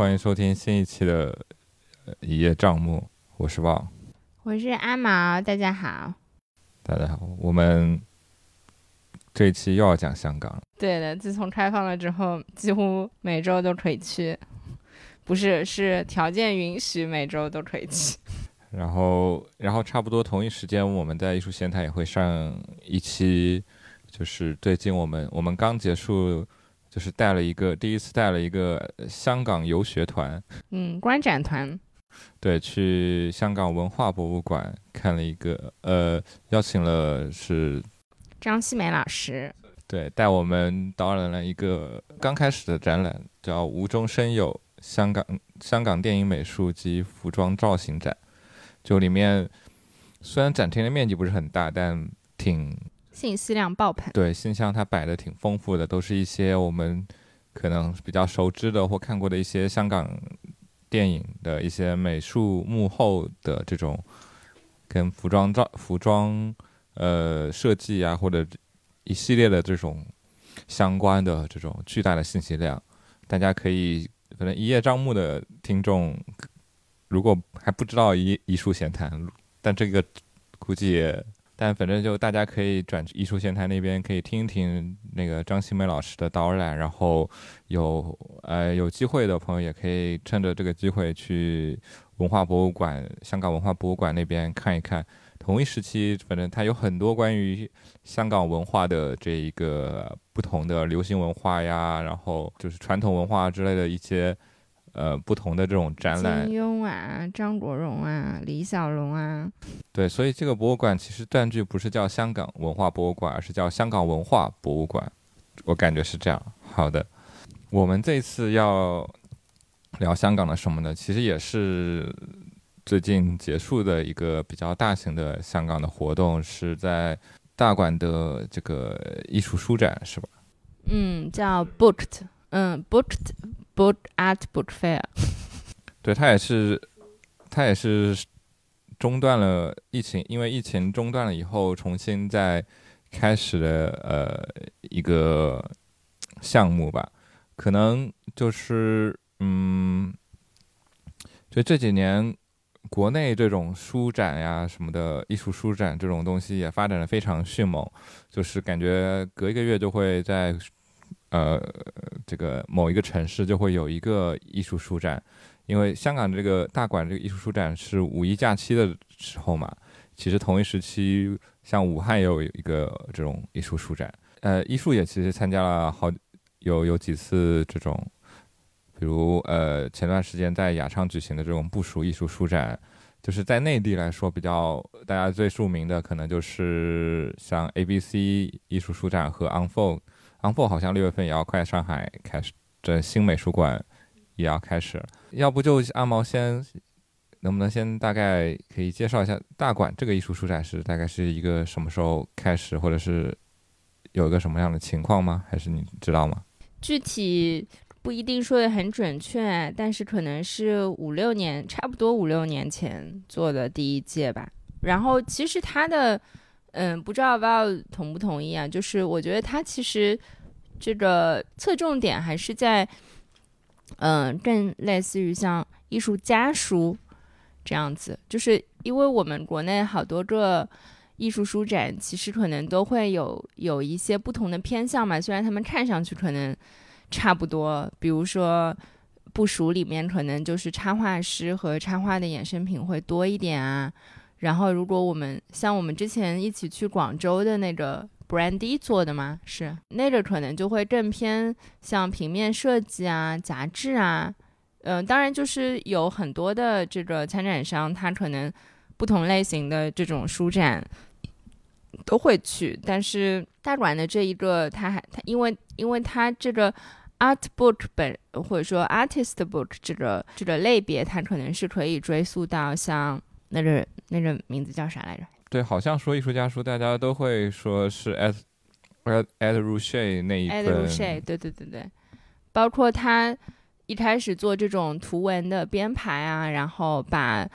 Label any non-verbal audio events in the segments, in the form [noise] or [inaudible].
欢迎收听新一期的《一叶障目》，我是旺，我是阿毛，大家好。大家好，我们这一期又要讲香港了。对的，自从开放了之后，几乎每周都可以去，不是，是条件允许，每周都可以去。[laughs] 然后，然后差不多同一时间，我们在艺术闲谈也会上一期，就是最近我们我们刚结束。就是带了一个第一次带了一个香港游学团，嗯，观展团，对，去香港文化博物馆看了一个，呃，邀请了是张希梅老师，对，带我们导览了一个刚开始的展览，叫“无中生有：香港香港电影美术及服装造型展”，就里面虽然展厅的面积不是很大，但挺。信息量爆棚，对，信箱它摆的挺丰富的，都是一些我们可能比较熟知的或看过的一些香港电影的一些美术幕后的这种跟服装照、服装呃设计啊，或者一系列的这种相关的这种巨大的信息量，大家可以可能一叶障目的听众，如果还不知道一一术闲谈，但这个估计也。但反正就大家可以转艺术线台那边，可以听一听那个张新梅老师的导览，然后有呃有机会的朋友也可以趁着这个机会去文化博物馆、香港文化博物馆那边看一看。同一时期，反正它有很多关于香港文化的这一个不同的流行文化呀，然后就是传统文化之类的一些。呃，不同的这种展览，金庸啊，张国荣啊，李小龙啊，对，所以这个博物馆其实断句不是叫香港文化博物馆，而是叫香港文化博物馆，我感觉是这样。好的，我们这次要聊香港的什么呢？其实也是最近结束的一个比较大型的香港的活动，是在大馆的这个艺术书展，是吧？嗯，叫 Booked，嗯，Booked。Book at Book Fair，对他也是，他也是中断了疫情，因为疫情中断了以后，重新再开始的呃一个项目吧。可能就是嗯，就这几年国内这种书展呀什么的，艺术书展这种东西也发展的非常迅猛，就是感觉隔一个月就会在。呃，这个某一个城市就会有一个艺术书展，因为香港这个大馆这个艺术书展是五一假期的时候嘛。其实同一时期，像武汉也有一个这种艺术书展。呃，艺术也其实参加了好有有几次这种，比如呃前段时间在雅昌举行的这种部署艺术书展，就是在内地来说比较大家最著名的，可能就是像 A B C 艺术书展和 Unfold。Unfold 好像六月份也要快上海开始，这新美术馆也要开始了。要不就阿毛先，能不能先大概可以介绍一下大馆这个艺术书展是大概是一个什么时候开始，或者是有一个什么样的情况吗？还是你知道吗？具体不一定说的很准确，但是可能是五六年，差不多五六年前做的第一届吧。然后其实它的。嗯，不知道要同不同意啊？就是我觉得它其实这个侧重点还是在，嗯，更类似于像艺术家书这样子。就是因为我们国内好多个艺术书展，其实可能都会有有一些不同的偏向嘛。虽然他们看上去可能差不多，比如说部署里面可能就是插画师和插画的衍生品会多一点啊。然后，如果我们像我们之前一起去广州的那个 Brandy 做的嘛，是那个可能就会更偏像平面设计啊、杂志啊，嗯，当然就是有很多的这个参展商，他可能不同类型的这种书展都会去，但是大馆的这一个，他还他因为因为他这个 Art Book 本或者说 Artist Book 这个这个类别，它可能是可以追溯到像。那个那个名字叫啥来着？对，好像说艺术家书，大家都会说是 Ed Ed Rusche 那一本。Ed Rusche，对对对对，包括他一开始做这种图文的编排啊，然后把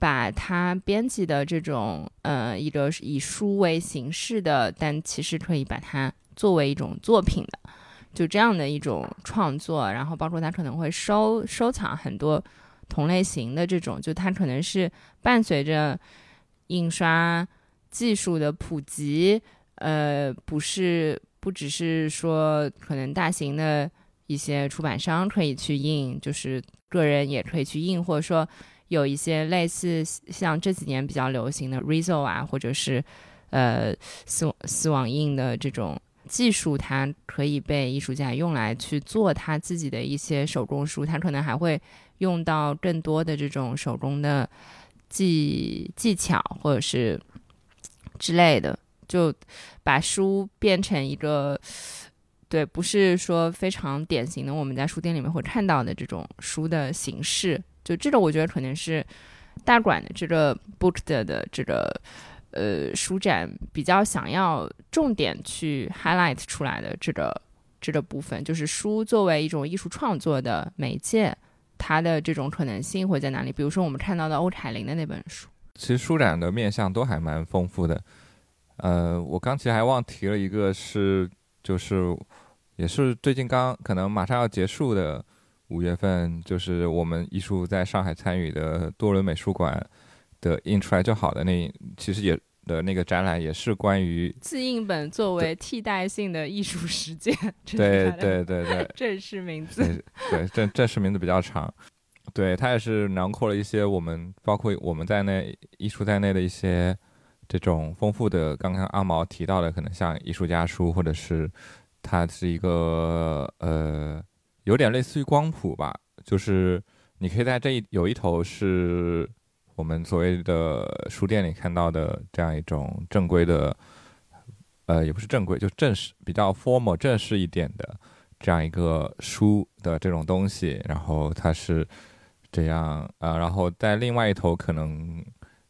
把他编辑的这种呃一个以书为形式的，但其实可以把它作为一种作品的就这样的一种创作，然后包括他可能会收收藏很多同类型的这种，就他可能是伴随着印刷技术的普及，呃，不是不只是说可能大型的一些出版商可以去印，就是个人也可以去印，或者说有一些类似像这几年比较流行的 Riso 啊，或者是呃丝丝网印的这种。技术它可以被艺术家用来去做他自己的一些手工书，他可能还会用到更多的这种手工的技技巧或者是之类的，就把书变成一个对，不是说非常典型的我们在书店里面会看到的这种书的形式。就这个，我觉得可能是大馆的这个 book 的这个。呃，书展比较想要重点去 highlight 出来的这个这个部分，就是书作为一种艺术创作的媒介，它的这种可能性会在哪里？比如说我们看到的欧凯林的那本书，其实书展的面向都还蛮丰富的。呃，我刚其实还忘提了一个，是就是也是最近刚可能马上要结束的五月份，就是我们艺术在上海参与的多伦美术馆。的印出来就好的那其实也的那个展览也是关于自印本作为替代性的艺术实践，对对对对，[laughs] 正式名字。对正正式名字比较长，对它也是囊括了一些我们包括我们在内艺术在内的一些这种丰富的，刚刚阿毛提到的，可能像艺术家书，或者是它是一个呃有点类似于光谱吧，就是你可以在这一有一头是。我们所谓的书店里看到的这样一种正规的，呃，也不是正规，就正式、比较 formal、正式一点的这样一个书的这种东西，然后它是这样啊，然后在另外一头可能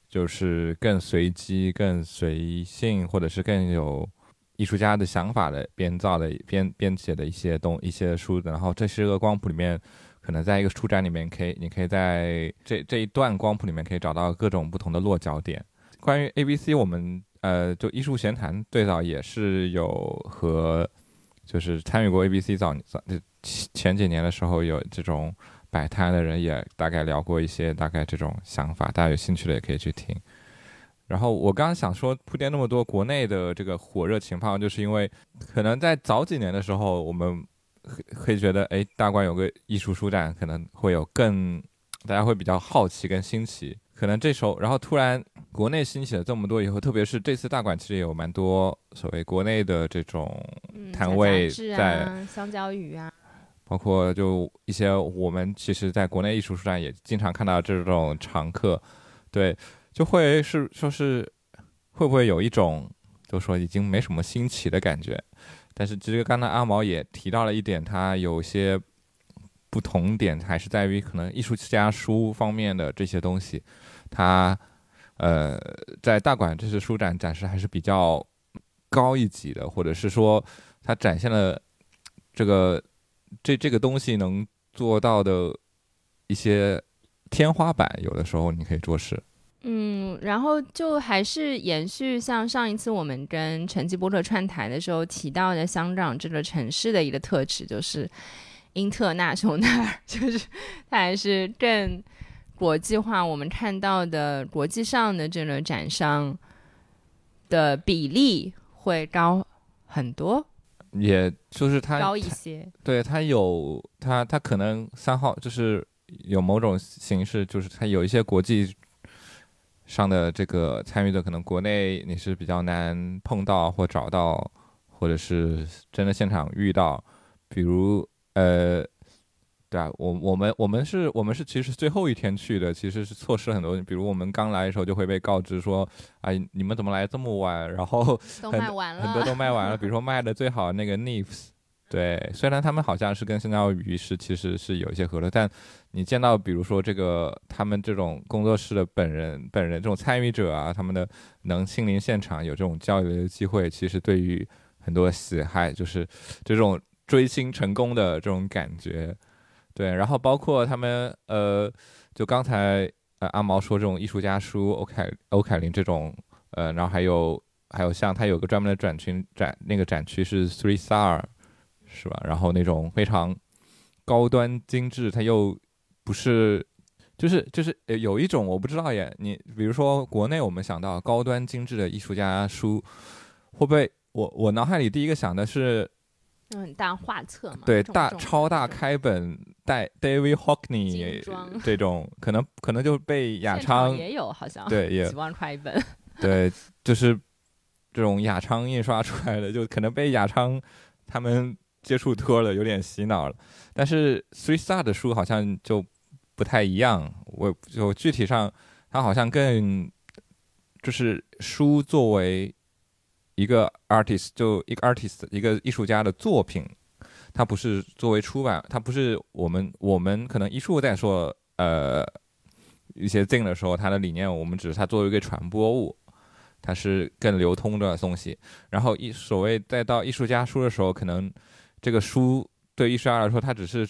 就是更随机、更随性，或者是更有艺术家的想法的编造的编编写的一些东一些书，然后这是个光谱里面。可能在一个书展里面，可以，你可以在这这一段光谱里面可以找到各种不同的落脚点。关于 A B C，我们呃，就艺术闲谈最早也是有和就是参与过 A B C 早早前几年的时候有这种摆摊的人也大概聊过一些大概这种想法，大家有兴趣的也可以去听。然后我刚刚想说铺垫那么多国内的这个火热情况，就是因为可能在早几年的时候我们。可以觉得，哎，大馆有个艺术书展，可能会有更，大家会比较好奇跟新奇。可能这时候，然后突然国内兴起了这么多以后，特别是这次大馆其实也有蛮多所谓国内的这种摊位在，香蕉鱼啊，包括就一些我们其实在国内艺术书展也经常看到这种常客，对，就会是说是会不会有一种就说已经没什么新奇的感觉。但是其实刚才阿毛也提到了一点，它有些不同点，还是在于可能艺术家书方面的这些东西，它呃在大馆这次书展展示还是比较高一级的，或者是说它展现了这个这这个东西能做到的一些天花板，有的时候你可以做是。嗯，然后就还是延续像上一次我们跟陈吉波特串台的时候提到的香港这个城市的一个特质，就是英特纳雄那尔，[laughs] 就是它还是更国际化。我们看到的国际上的这个展商的比例会高很多，也就是它高一些。对，它有它它可能三号就是有某种形式，就是它有一些国际。上的这个参与的可能国内你是比较难碰到或找到，或者是真的现场遇到，比如呃，对啊，我我们我们是我们是其实最后一天去的，其实是错失了很多。比如我们刚来的时候就会被告知说，哎，你们怎么来这么晚？然后都卖完了，很多都卖完了。[laughs] 比如说卖的最好那个 Nifs。对，虽然他们好像是跟香蕉鱼是其实是有一些合作，但你见到比如说这个他们这种工作室的本人本人这种参与者啊，他们的能亲临现场有这种交流的机会，其实对于很多喜爱就是这种追星成功的这种感觉，对，然后包括他们呃，就刚才呃阿毛说这种艺术家书欧凯欧凯林这种呃，然后还有还有像他有个专门的展群展那个展区是 Three Star。是吧？然后那种非常高端精致，它又不是，就是就是有一种我不知道耶。你比如说国内我们想到高端精致的艺术家书，会不会我我脑海里第一个想的是，嗯大画册嘛？对，大超大开本带 David Hockney 这种，可能可能就被雅昌也有好像对也几万块一本，[laughs] 对，就是这种雅昌印刷出来的，就可能被雅昌他们。接触多了，有点洗脑了。但是 Three Star 的书好像就不太一样。我就具体上，它好像更就是书作为一个 artist，就一个 artist，一个艺术家的作品，它不是作为出版，它不是我们我们可能艺术在说呃一些 thing 的时候，它的理念我们只是它作为一个传播物，它是更流通的东西。然后艺所谓再到艺术家书的时候，可能。这个书对艺术家来说，他只是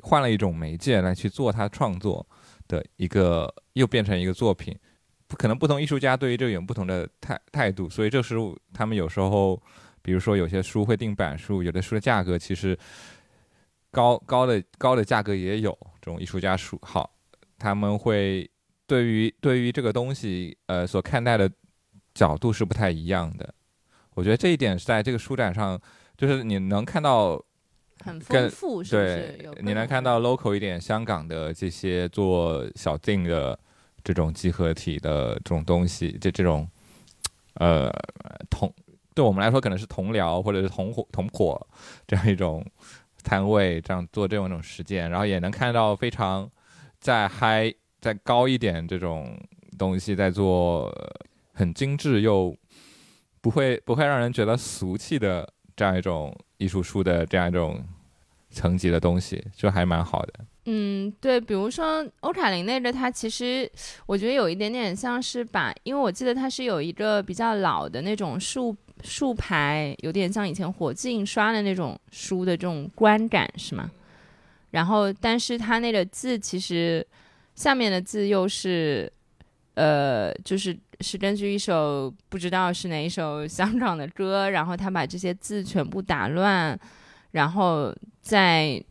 换了一种媒介来去做他创作的一个，又变成一个作品。不可能不同艺术家对于这个有不同的态态度，所以这是他们有时候，比如说有些书会定版数，有的书的价格其实高高的高的价格也有。这种艺术家书好，他们会对于对于这个东西呃所看待的角度是不太一样的。我觉得这一点是在这个书展上。就是你能看到很丰富，对，你能看到 local 一点香港的这些做小定的这种集合体的这种东西，这这种呃同对我们来说可能是同僚或者是同伙同伙这样一种摊位，这样做这种一种实践，然后也能看到非常再嗨再高一点这种东西在做很精致又不会不会让人觉得俗气的。这样一种艺术书的这样一种层级的东西，就还蛮好的。嗯，对，比如说欧卡林那个，它其实我觉得有一点点像是把，因为我记得它是有一个比较老的那种竖竖排，有点像以前火字印刷的那种书的这种观感，是吗？然后，但是它那个字其实下面的字又是。呃，就是是根据一首不知道是哪一首香港的歌，然后他把这些字全部打乱，然后在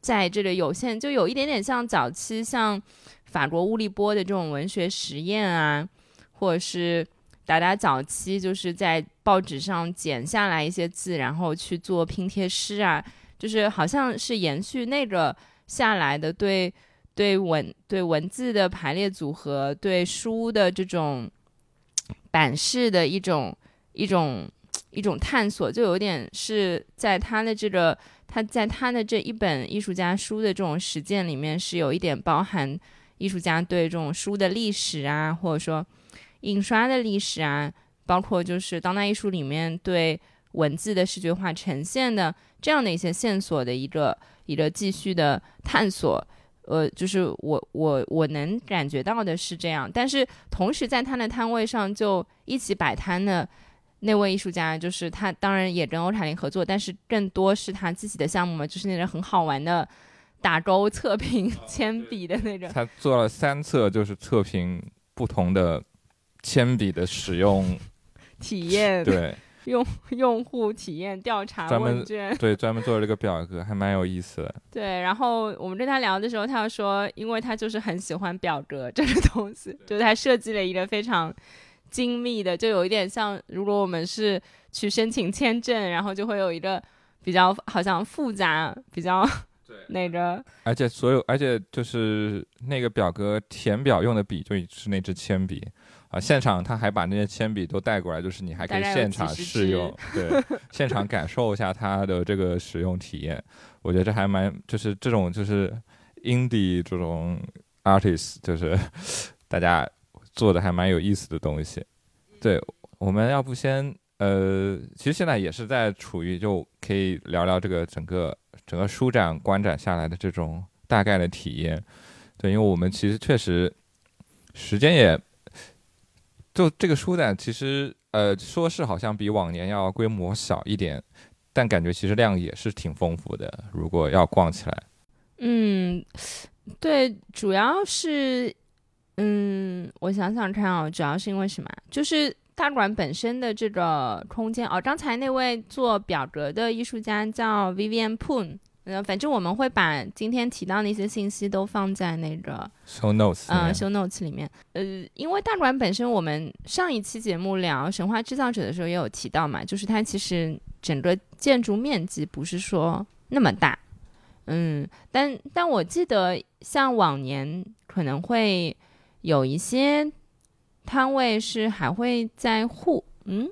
在这个有限，就有一点点像早期像法国乌利波的这种文学实验啊，或者是达达早期就是在报纸上剪下来一些字，然后去做拼贴诗啊，就是好像是延续那个下来的对。对文对文字的排列组合，对书的这种版式的一种一种一种探索，就有点是在他的这个他在他的这一本艺术家书的这种实践里面，是有一点包含艺术家对这种书的历史啊，或者说印刷的历史啊，包括就是当代艺术里面对文字的视觉化呈现的这样的一些线索的一个一个继续的探索。呃，就是我我我能感觉到的是这样，但是同时在他的摊位上就一起摆摊的那位艺术家，就是他当然也跟欧塔林合作，但是更多是他自己的项目嘛，就是那种很好玩的打勾测评 [laughs] 铅笔的那种。他做了三册，就是测评不同的铅笔的使用 [laughs] 体验。对。用 [laughs] 用户体验调查问卷，对，专门做了这个表格，还蛮有意思的。[laughs] 对，然后我们跟他聊的时候，他说，因为他就是很喜欢表格这个东西，就是他设计了一个非常精密的，就有一点像，如果我们是去申请签证，然后就会有一个比较好像复杂、比较 [laughs] 那个，而且所有，而且就是那个表格填表用的笔就是那支铅笔。啊，现场他还把那些铅笔都带过来，就是你还可以现场试用，对，现场感受一下它的这个使用体验。我觉得这还蛮，就是这种就是 indie 这种 artist，就是 [laughs] 大家做的还蛮有意思的东西。对，我们要不先呃，其实现在也是在处于就可以聊聊这个整个整个书展观展下来的这种大概的体验。对，因为我们其实确实时间也。就这个书展，其实呃，说是好像比往年要规模小一点，但感觉其实量也是挺丰富的。如果要逛起来，嗯，对，主要是，嗯，我想想看啊，主要是因为什么？就是大馆本身的这个空间哦，刚才那位做表格的艺术家叫 Vivian Poon，呃，反正我们会把今天提到的一些信息都放在那个 show notes，嗯，show notes 里面。呃，因为大馆本身，我们上一期节目聊《神话制造者》的时候也有提到嘛，就是它其实整个建筑面积不是说那么大，嗯，但但我记得像往年可能会有一些。摊位是还会在户，嗯，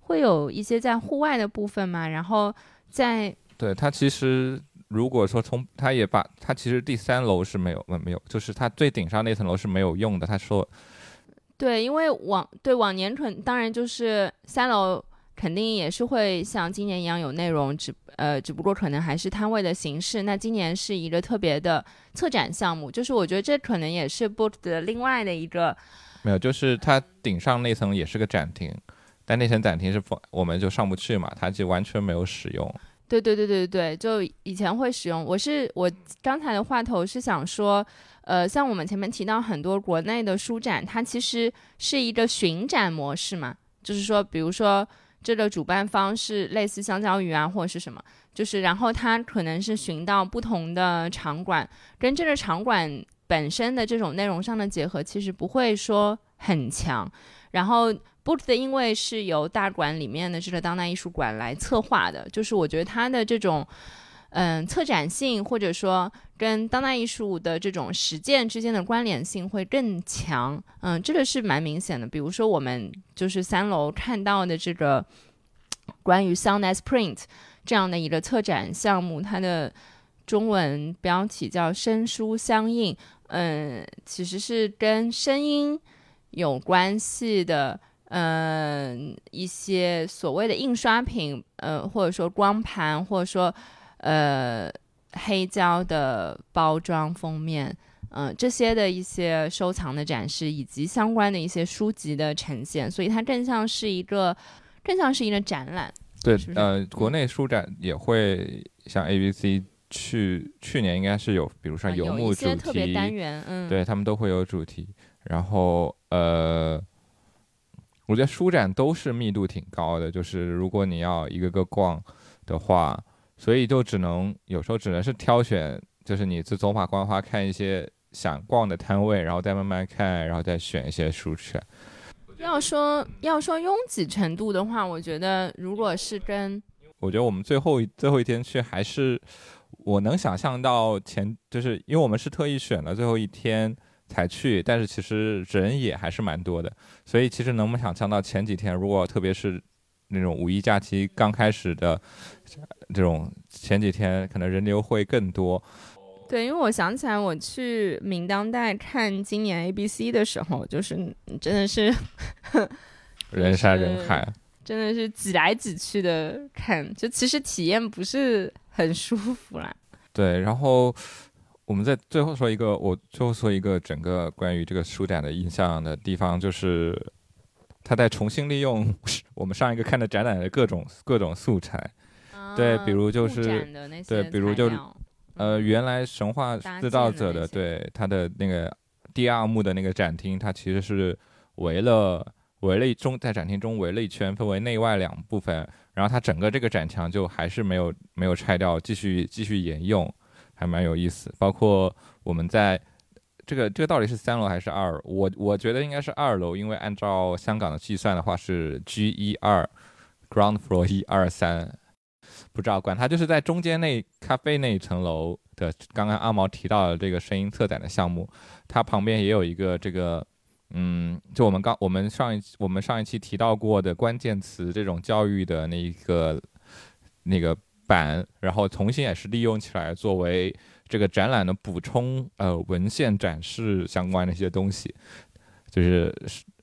会有一些在户外的部分嘛？然后在对它其实如果说从它也把它其实第三楼是没有没有，就是它最顶上那层楼是没有用的。他说，对，因为往对往年肯当然就是三楼肯定也是会像今年一样有内容，只呃只不过可能还是摊位的形式。那今年是一个特别的策展项目，就是我觉得这可能也是 Book 的另外的一个。没有，就是它顶上那层也是个展厅，但那层展厅是放我们就上不去嘛，它就完全没有使用。对对对对对，就以前会使用。我是我刚才的话头是想说，呃，像我们前面提到很多国内的书展，它其实是一个巡展模式嘛，就是说，比如说这个主办方是类似香蕉鱼啊或者是什么，就是然后它可能是巡到不同的场馆，跟这个场馆。本身的这种内容上的结合其实不会说很强，然后 Boot 因为是由大馆里面的这个当代艺术馆来策划的，就是我觉得它的这种嗯策展性或者说跟当代艺术的这种实践之间的关联性会更强，嗯，这个是蛮明显的。比如说我们就是三楼看到的这个关于 Sound as Print 这样的一个策展项目，它的中文标题叫“声书相应”。嗯，其实是跟声音有关系的，嗯，一些所谓的印刷品，呃，或者说光盘，或者说呃黑胶的包装封面，嗯，这些的一些收藏的展示，以及相关的一些书籍的呈现，所以它更像是一个，更像是一个展览。对，呃，国内书展也会像 A B C。去去年应该是有，比如说游牧主题单元，嗯，对他们都会有主题。然后呃，我觉得书展都是密度挺高的，就是如果你要一个个逛的话，所以就只能有时候只能是挑选，就是你自走马观花看一些想逛的摊位，然后再慢慢看，然后再选一些书去。要说要说拥挤程度的话，我觉得如果是跟，我觉得我们最后最后一天去还是。我能想象到前，就是因为我们是特意选了最后一天才去，但是其实人也还是蛮多的，所以其实能不能想象到前几天，如果特别是那种五一假期刚开始的这种前几天，可能人流会更多。对，因为我想起来我去明当代看今年 A B C 的时候，就是真的是 [laughs] 人山人海，真的是挤来挤去的看，就其实体验不是。很舒服啦。对，然后我们在最后说一个，我最后说一个整个关于这个书展的印象的地方，就是他在重新利用 [laughs] 我们上一个看的展览的各种各种素材。对，比如就是对，比如就呃，原来神话制造者的对他的那个第二幕的那个展厅，它其实是围了围了一中在展厅中围了一圈，分为内外两部分。然后它整个这个展墙就还是没有没有拆掉，继续继续沿用，还蛮有意思。包括我们在这个这个到底是三楼还是二？我我觉得应该是二楼，因为按照香港的计算的话是 G 一二，Ground Floor 一二三，不知道管它就是在中间那咖啡那一层楼的。刚刚阿毛提到的这个声音策展的项目，它旁边也有一个这个。嗯，就我们刚我们上一我们上一期提到过的关键词，这种教育的那一个那个板，然后重新也是利用起来作为这个展览的补充，呃，文献展示相关的一些东西，就是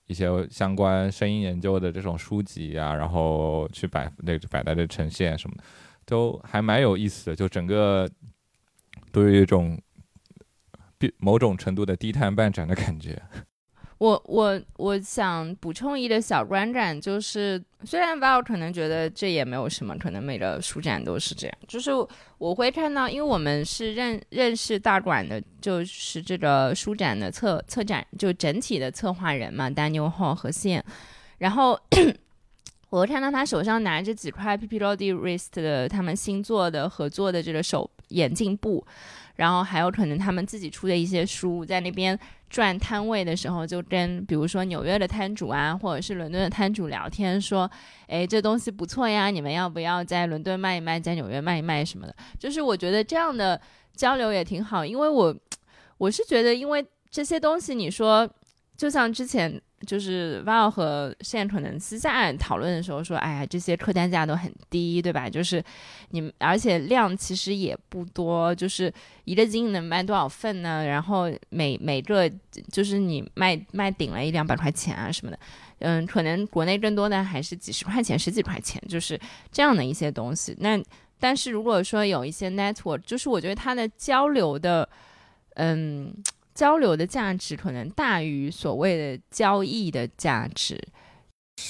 一些相关声音研究的这种书籍啊，然后去摆那摆在这呈现什么的，都还蛮有意思的，就整个都有一种某种程度的低碳办展的感觉。我我我想补充一个小观感，就是虽然 Val 可能觉得这也没有什么，可能每个书展都是这样，就是我会看到，因为我们是认认识大馆的，就是这个书展的策策展就整体的策划人嘛，Daniel Hall 和线。然后我看到他手上拿着几块 P P l o D Wrist 的他们新做的合作的这个手眼镜布，然后还有可能他们自己出的一些书，在那边转摊位的时候，就跟比如说纽约的摊主啊，或者是伦敦的摊主聊天，说，哎，这东西不错呀，你们要不要在伦敦卖一卖，在纽约卖一卖什么的？就是我觉得这样的交流也挺好，因为我我是觉得，因为这些东西，你说就像之前。就是 Val 和现在可能私下讨论的时候说，哎呀，这些客单价都很低，对吧？就是你们，而且量其实也不多，就是一个斤能卖多少份呢？然后每每个就是你卖卖顶了一两百块钱啊什么的，嗯，可能国内更多的还是几十块钱、十几块钱，就是这样的一些东西。那但是如果说有一些 network，就是我觉得它的交流的，嗯。交流的价值可能大于所谓的交易的价值。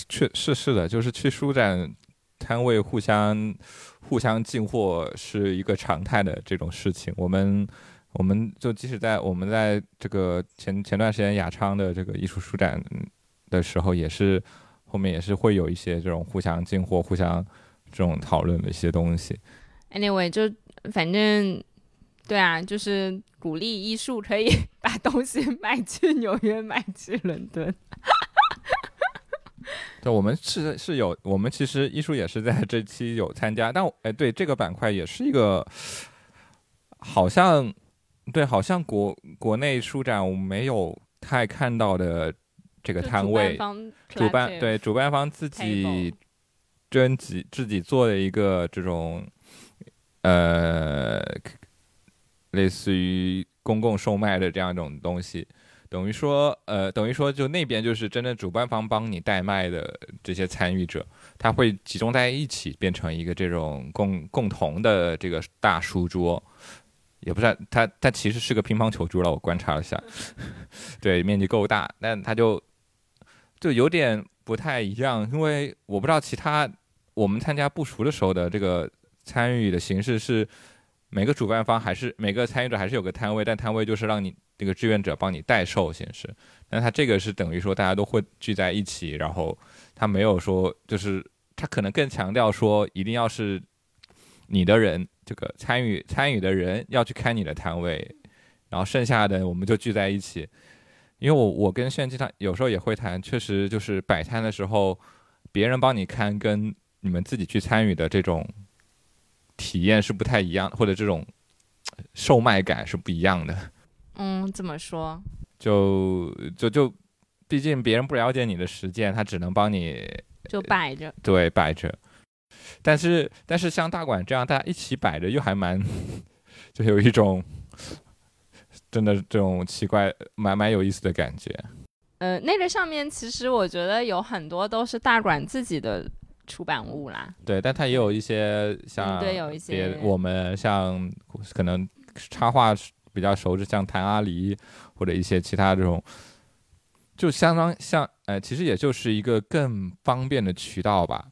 确是是的，就是去书展摊位互相互相进货是一个常态的这种事情。我们我们就即使在我们在这个前前段时间雅昌的这个艺术书展的时候，也是后面也是会有一些这种互相进货、互相这种讨论的一些东西。Anyway，就反正对啊，就是鼓励艺术可以。[laughs] 把东西 [laughs] 卖去纽约，卖去伦敦。[laughs] 对，我们是是有，我们其实艺术也是在这期有参加，但哎，对这个板块也是一个，好像对，好像国国内书展我没有太看到的这个摊位，主办对主办方自己征集自己做的一个这种，呃，类似于。公共售卖的这样一种东西，等于说，呃，等于说，就那边就是真的主办方帮你代卖的这些参与者，他会集中在一起，变成一个这种共共同的这个大书桌，也不是它，它其实是个乒乓球桌了。我观察了一下，[laughs] 对，面积够大，但它就就有点不太一样，因为我不知道其他我们参加不熟的时候的这个参与的形式是。每个主办方还是每个参与者还是有个摊位，但摊位就是让你这个志愿者帮你代售形式。那他这个是等于说大家都会聚在一起，然后他没有说就是他可能更强调说一定要是你的人这个参与参与的人要去开你的摊位，然后剩下的我们就聚在一起。因为我我跟炫经常有时候也会谈，确实就是摆摊的时候，别人帮你看跟你们自己去参与的这种。体验是不太一样，或者这种售卖感是不一样的。嗯，怎么说？就就就，毕竟别人不了解你的实践，他只能帮你就摆着。对，摆着。但是但是像大馆这样，大家一起摆着，又还蛮，[laughs] 就有一种真的这种奇怪、蛮蛮有意思的感觉。呃，那个上面其实我觉得有很多都是大馆自己的。出版物啦，对，但它也有一些像对，有一些我们像可能插画比较熟知，像谭阿狸或者一些其他这种，就相当像，呃，其实也就是一个更方便的渠道吧。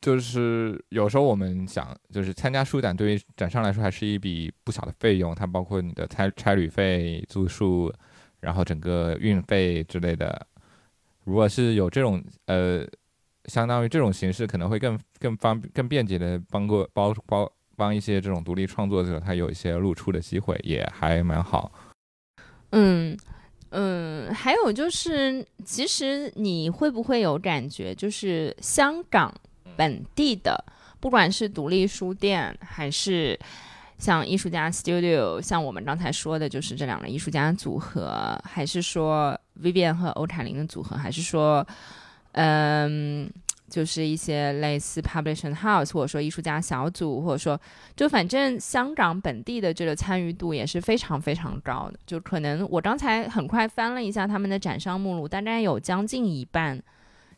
就是有时候我们想，就是参加书展对于展商来说还是一笔不小的费用，它包括你的差差旅费、住宿，然后整个运费之类的。如果是有这种呃。相当于这种形式可能会更更方更便捷的帮过包包帮一些这种独立创作者，他有一些露出的机会，也还蛮好。嗯嗯，还有就是，其实你会不会有感觉，就是香港本地的，不管是独立书店，还是像艺术家 Studio，像我们刚才说的，就是这两个艺术家组合，还是说 Vivian 和欧凯琳的组合，还是说？嗯，就是一些类似 publishing house，或者说艺术家小组，或者说就反正香港本地的这个参与度也是非常非常高的。就可能我刚才很快翻了一下他们的展商目录，大概有将近一半，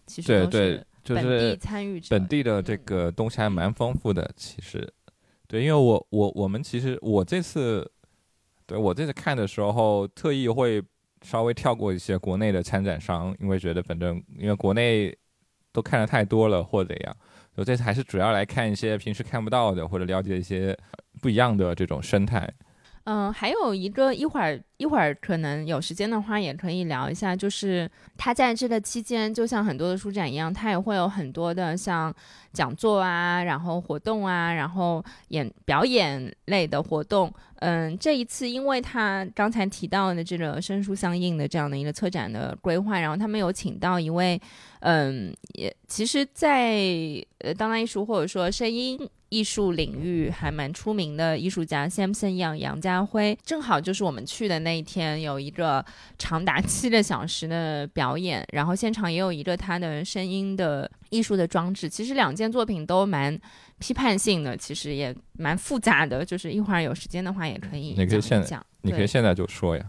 其实对对，就是本地参与者，本地的这个东西还蛮丰富的。其实，对，因为我我我们其实我这次对我这次看的时候，特意会。稍微跳过一些国内的参展商，因为觉得反正因为国内都看的太多了或者怎样，我这次还是主要来看一些平时看不到的，或者了解一些不一样的这种生态。嗯，还有一个一会儿一会儿可能有时间的话也可以聊一下，就是他在这个期间，就像很多的书展一样，他也会有很多的像讲座啊，然后活动啊，然后演表演类的活动。嗯，这一次因为他刚才提到的这个声书相应的这样的一个策展的规划，然后他们有请到一位，嗯，也其实，在呃当代艺术或者说声音。艺术领域还蛮出名的艺术家 Samson Young 杨家辉，正好就是我们去的那一天，有一个长达七个小时的表演，然后现场也有一个他的声音的艺术的装置。其实两件作品都蛮批判性的，其实也蛮复杂的。就是一会儿有时间的话，也可以你可以现讲，你可以现在就说呀。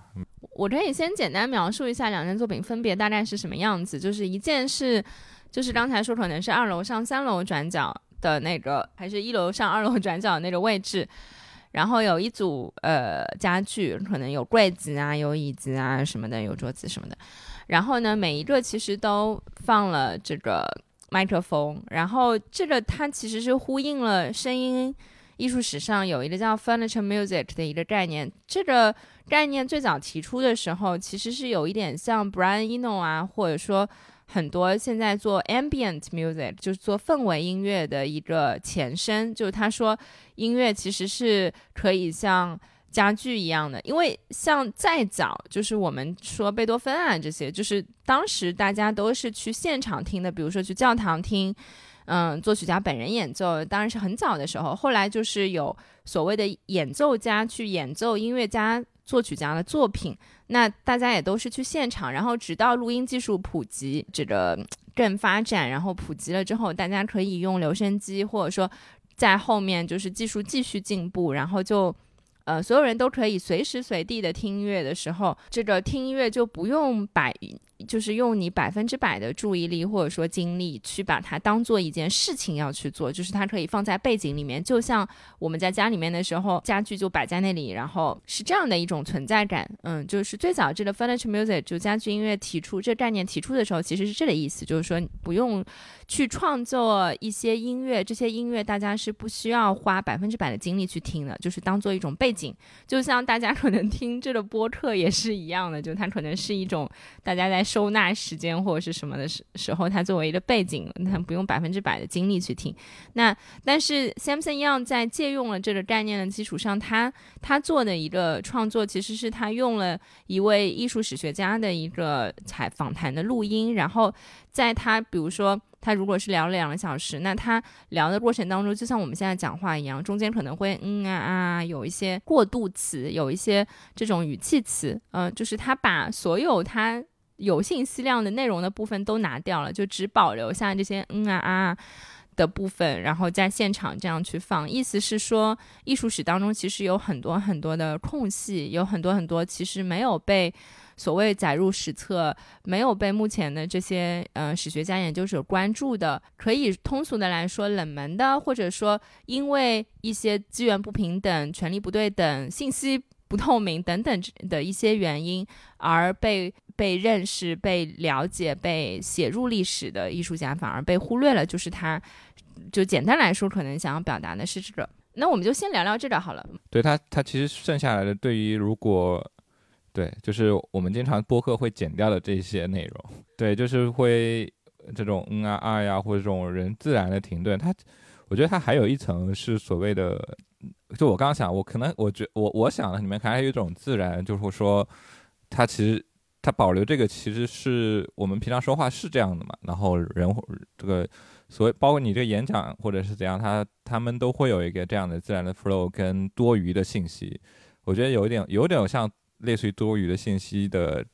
我可以先简单描述一下两件作品分别大概是什么样子。就是一件是，就是刚才说可能是二楼上三楼转角。的那个还是一楼上二楼转角那个位置，然后有一组呃家具，可能有柜子啊，有椅子啊什么的，有桌子什么的。然后呢，每一个其实都放了这个麦克风，然后这个它其实是呼应了声音艺术史上有一个叫 furniture music 的一个概念。这个概念最早提出的时候，其实是有一点像 Brian Eno 啊，或者说。很多现在做 ambient music，就是做氛围音乐的一个前身。就是他说，音乐其实是可以像家具一样的，因为像再早，就是我们说贝多芬啊这些，就是当时大家都是去现场听的，比如说去教堂听，嗯，作曲家本人演奏，当然是很早的时候。后来就是有所谓的演奏家去演奏音乐家、作曲家的作品。那大家也都是去现场，然后直到录音技术普及，这个更发展，然后普及了之后，大家可以用留声机，或者说在后面就是技术继续进步，然后就。呃，所有人都可以随时随地的听音乐的时候，这个听音乐就不用百，就是用你百分之百的注意力或者说精力去把它当做一件事情要去做，就是它可以放在背景里面，就像我们在家里面的时候，家具就摆在那里，然后是这样的一种存在感。嗯，就是最早这个 furniture music 就家具音乐提出这概念提出的时候，其实是这个意思，就是说不用。去创作一些音乐，这些音乐大家是不需要花百分之百的精力去听的，就是当做一种背景，就像大家可能听这个播客也是一样的，就它可能是一种大家在收纳时间或者是什么的时时候，它作为一个背景，它不用百分之百的精力去听。那但是 Samson Young 在借用了这个概念的基础上，他他做的一个创作，其实是他用了一位艺术史学家的一个采访谈的录音，然后在他比如说。他如果是聊了两个小时，那他聊的过程当中，就像我们现在讲话一样，中间可能会嗯啊啊，有一些过渡词，有一些这种语气词，嗯，就是他把所有他有信息量的内容的部分都拿掉了，就只保留下这些嗯啊啊的部分，然后在现场这样去放。意思是说，艺术史当中其实有很多很多的空隙，有很多很多其实没有被。所谓载入史册，没有被目前的这些呃史学家研究者关注的，可以通俗的来说，冷门的，或者说因为一些资源不平等、权力不对等、信息不透明等等的一些原因而被被认识、被了解、被写入历史的艺术家，反而被忽略了。就是他，就简单来说，可能想要表达的是这个。那我们就先聊聊这个好了。对他，他其实剩下来的，对于如果。对，就是我们经常播客会剪掉的这些内容。对，就是会这种嗯啊啊呀，或者这种人自然的停顿。他，我觉得它还有一层是所谓的，就我刚想，我可能我觉我我想的里面还有一种自然，就是说，它其实它保留这个，其实是我们平常说话是这样的嘛。然后人这个所谓包括你这个演讲或者是怎样，他他们都会有一个这样的自然的 flow 跟多余的信息。我觉得有一点有点像。类似于多余的信息的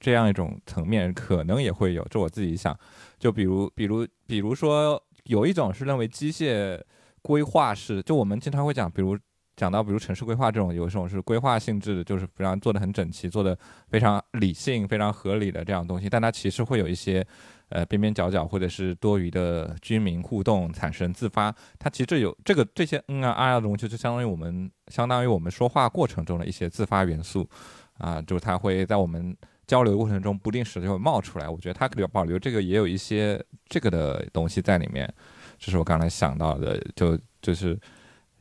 这样一种层面，可能也会有。这我自己想，就比如，比如，比如说，有一种是认为机械规划是，就我们经常会讲，比如讲到，比如城市规划这种，有一种是规划性质的，就是非常做的很整齐，做的非常理性、非常合理的这样东西，但它其实会有一些。呃，边边角角或者是多余的居民互动产生自发，它其实有这个这些嗯啊啊的东西，就相当于我们相当于我们说话过程中的一些自发元素，啊，就是它会在我们交流过程中不定时就会冒出来。我觉得它可以保留这个也有一些这个的东西在里面，这是我刚才想到的，就就是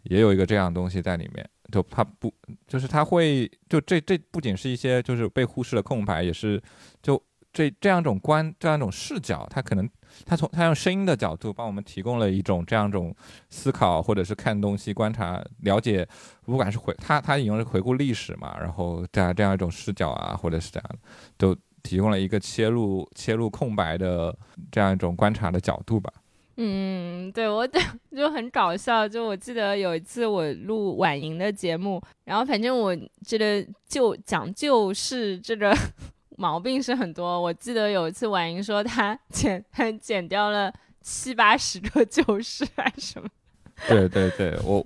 也有一个这样东西在里面。就他不，就是他会就这这不仅是一些就是被忽视的空白，也是就这这样一种观这样一种视角，他可能他从他用声音的角度帮我们提供了一种这样一种思考，或者是看东西、观察、了解，不管是回他他引用是回顾历史嘛，然后这样这样一种视角啊，或者是这样，都提供了一个切入切入空白的这样一种观察的角度吧。嗯，对我 [laughs] 就很搞笑，就我记得有一次我录婉莹的节目，然后反正我这个就讲旧事，这个 [laughs] 毛病是很多。我记得有一次婉莹说她 [laughs] 剪她剪掉了七八十个旧事还是什么。对对对，我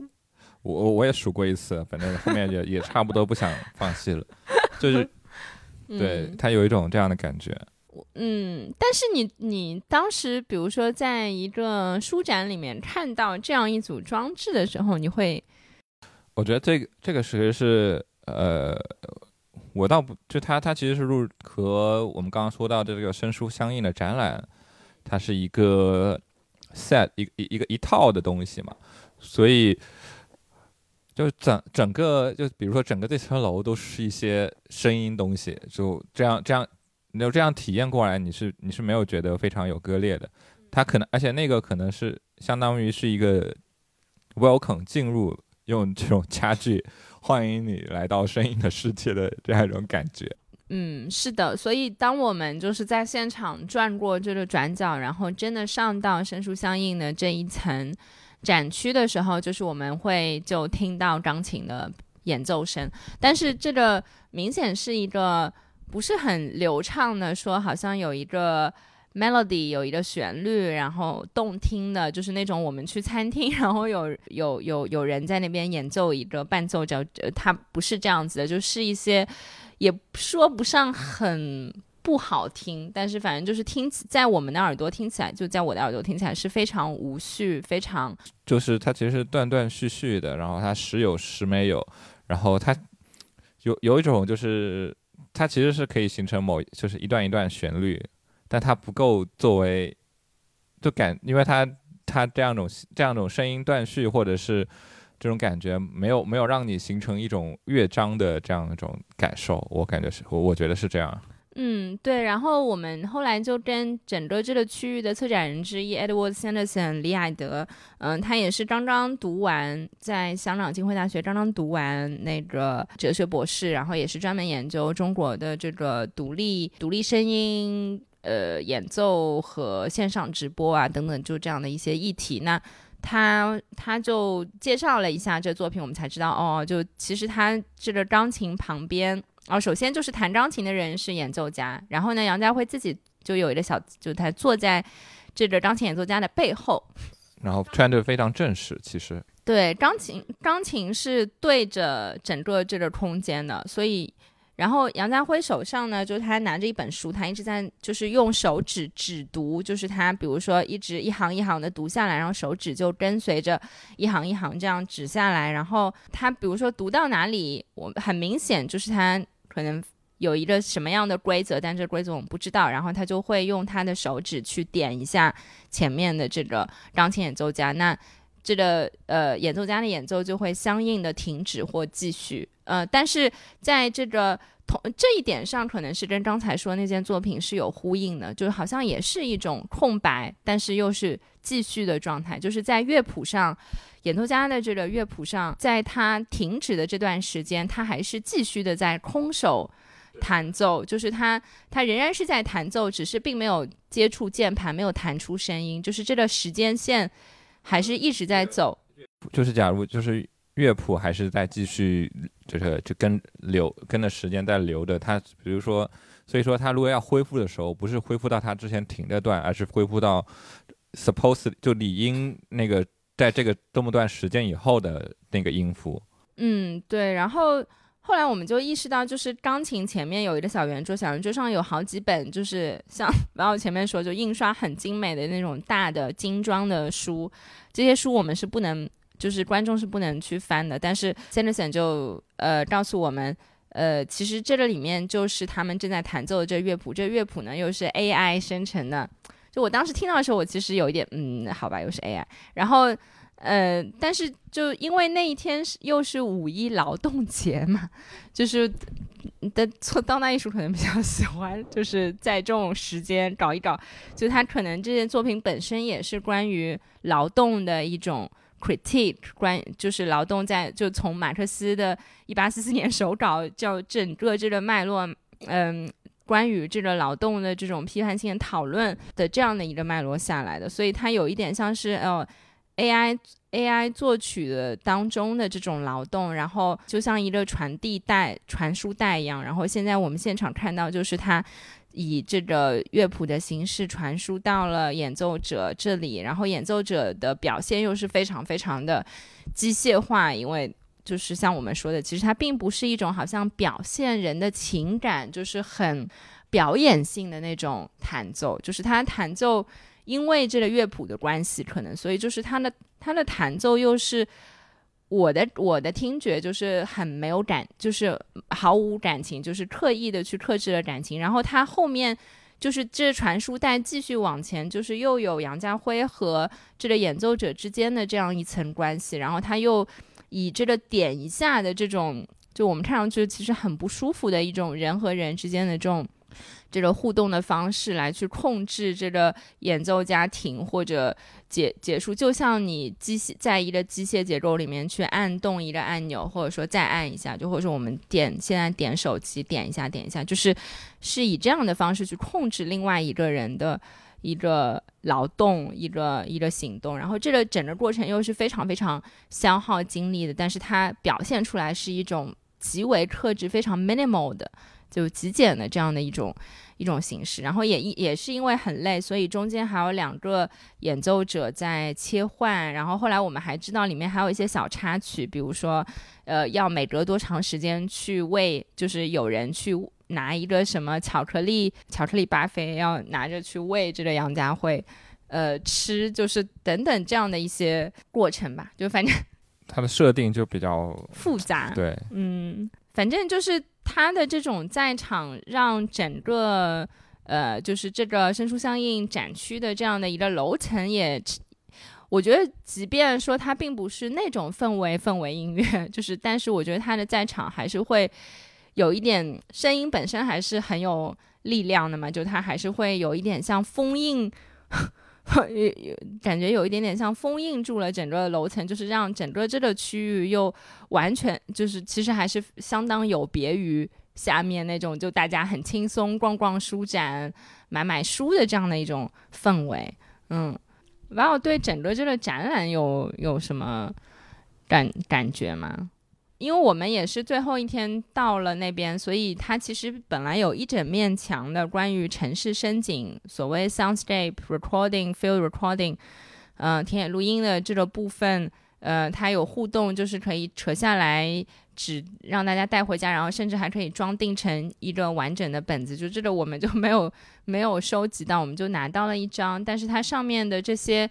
我我也数过一次，反正后面也也差不多不想放弃了，就是对他有一种这样的感觉。嗯，但是你你当时比如说在一个书展里面看到这样一组装置的时候，你会？我觉得这个这个其实是呃，我倒不就它它其实是入和我们刚刚说到的这个生书相应的展览，它是一个 set 一一一个一套的东西嘛，所以就整整个就比如说整个这层楼都是一些声音东西，就这样这样。你就这样体验过来，你是你是没有觉得非常有割裂的，它可能而且那个可能是相当于是一个 welcome 进入用这种家具欢迎你来到声音的世界的这样一种感觉。嗯，是的，所以当我们就是在现场转过这个转角，然后真的上到声书相应的这一层展区的时候，就是我们会就听到钢琴的演奏声，但是这个明显是一个。不是很流畅的，说好像有一个 melody，有一个旋律，然后动听的，就是那种我们去餐厅，然后有有有有人在那边演奏一个伴奏，叫呃，它不是这样子的，就是一些也说不上很不好听，但是反正就是听起在我们的耳朵听起来，就在我的耳朵听起来是非常无序，非常就是它其实是断断续续的，然后它时有时没有，然后它有有一种就是。它其实是可以形成某就是一段一段旋律，但它不够作为，就感，因为它它这样种这样种声音断续或者是这种感觉没有没有让你形成一种乐章的这样一种感受，我感觉是我我觉得是这样。嗯，对。然后我们后来就跟整个这个区域的策展人之一 Edward Sanderson 李海德，嗯，他也是刚刚读完在香港浸会大学刚刚读完那个哲学博士，然后也是专门研究中国的这个独立独立声音呃演奏和线上直播啊等等就这样的一些议题。那他他就介绍了一下这作品，我们才知道哦，就其实他这个钢琴旁边。哦，首先就是弹钢琴的人是演奏家，然后呢，杨家辉自己就有一个小，就他坐在这个钢琴演奏家的背后，然后穿着非常正式，其实对，钢琴钢琴是对着整个这个空间的，所以，然后杨家辉手上呢，就是他拿着一本书，他一直在就是用手指指读，就是他比如说一直一行一行的读下来，然后手指就跟随着一行一行这样指下来，然后他比如说读到哪里，我很明显就是他。可能有一个什么样的规则，但这规则我们不知道。然后他就会用他的手指去点一下前面的这个钢琴演奏家，那这个呃演奏家的演奏就会相应的停止或继续。呃，但是在这个同这一点上，可能是跟刚才说那件作品是有呼应的，就是好像也是一种空白，但是又是继续的状态，就是在乐谱上。演奏家的这个乐谱上，在他停止的这段时间，他还是继续的在空手弹奏，就是他他仍然是在弹奏，只是并没有接触键盘，没有弹出声音，就是这个时间线还是一直在走。就是假如就是乐谱还是在继续，就是就跟流跟着时间在流的，他比如说，所以说他如果要恢复的时候，不是恢复到他之前停的段，而是恢复到 suppose 就理应那个。在这个这么段时间以后的那个音符，嗯，对。然后后来我们就意识到，就是钢琴前面有一个小圆桌，小圆桌上有好几本，就是像 [laughs] 然后前面说，就印刷很精美的那种大的精装的书。这些书我们是不能，就是观众是不能去翻的。但是 Sanderson 就呃告诉我们，呃，其实这个里面就是他们正在弹奏的这乐谱，这乐谱呢又是 AI 生成的。就我当时听到的时候，我其实有一点，嗯，好吧，又是 AI。然后，呃，但是就因为那一天是又是五一劳动节嘛，就是的做当代艺术可能比较喜欢，就是在这种时间搞一搞，就他可能这件作品本身也是关于劳动的一种 critique，关就是劳动在就从马克思的一八四四年手稿叫整个这个脉络，嗯。关于这个劳动的这种批判性讨论的这样的一个脉络下来的，所以它有一点像是呃 AI AI 作曲的当中的这种劳动，然后就像一个传递带、传输带一样。然后现在我们现场看到，就是它以这个乐谱的形式传输到了演奏者这里，然后演奏者的表现又是非常非常的机械化，因为。就是像我们说的，其实它并不是一种好像表现人的情感，就是很表演性的那种弹奏。就是它弹奏，因为这个乐谱的关系，可能所以就是它的它的弹奏又是我的我的听觉就是很没有感，就是毫无感情，就是刻意的去克制了感情。然后它后面就是这传输带继续往前，就是又有杨家辉和这个演奏者之间的这样一层关系，然后他又。以这个点一下的这种，就我们看上去其实很不舒服的一种人和人之间的这种这个互动的方式，来去控制这个演奏家停或者结结束，就像你机械在一个机械结构里面去按动一个按钮，或者说再按一下，就或者说我们点现在点手机点一下点一下，就是是以这样的方式去控制另外一个人的。一个劳动，一个一个行动，然后这个整个过程又是非常非常消耗精力的，但是它表现出来是一种极为克制、非常 minimal 的，就极简的这样的一种一种形式。然后也也是因为很累，所以中间还有两个演奏者在切换。然后后来我们还知道里面还有一些小插曲，比如说，呃，要每隔多长时间去喂，就是有人去。拿一个什么巧克力，巧克力巴菲要拿着去喂这个杨家慧，呃，吃就是等等这样的一些过程吧，就反正它的设定就比较复杂，对，嗯，反正就是他的这种在场让整个呃，就是这个生疏相应展区的这样的一个楼层也，我觉得即便说它并不是那种氛围氛围音乐，[laughs] 就是但是我觉得他的在场还是会。有一点声音本身还是很有力量的嘛，就它还是会有一点像封印，感觉有一点点像封印住了整个楼层，就是让整个这个区域又完全就是其实还是相当有别于下面那种就大家很轻松逛逛书展、买买书的这样的一种氛围。嗯，然后对整个这个展览有有什么感感觉吗？因为我们也是最后一天到了那边，所以它其实本来有一整面墙的关于城市声景，所谓 soundscape recording、field recording，嗯，田野录音的这个部分，呃，它有互动，就是可以扯下来，纸让大家带回家，然后甚至还可以装订成一个完整的本子。就这个我们就没有没有收集到，我们就拿到了一张，但是它上面的这些。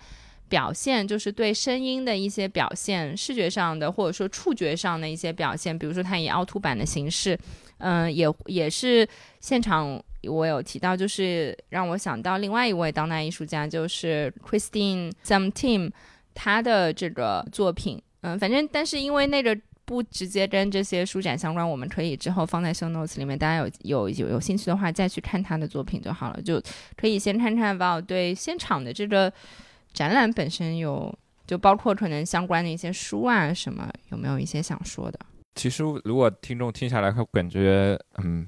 表现就是对声音的一些表现，视觉上的或者说触觉上的一些表现，比如说它以凹凸版的形式，嗯，也也是现场我有提到，就是让我想到另外一位当代艺术家，就是 Christine Some Team，他的这个作品，嗯，反正但是因为那个不直接跟这些书展相关，我们可以之后放在 show notes 里面，大家有有有有兴趣的话再去看他的作品就好了，就可以先看看吧。对现场的这个。展览本身有，就包括可能相关的一些书啊什么，有没有一些想说的？其实如果听众听下来会感觉，嗯，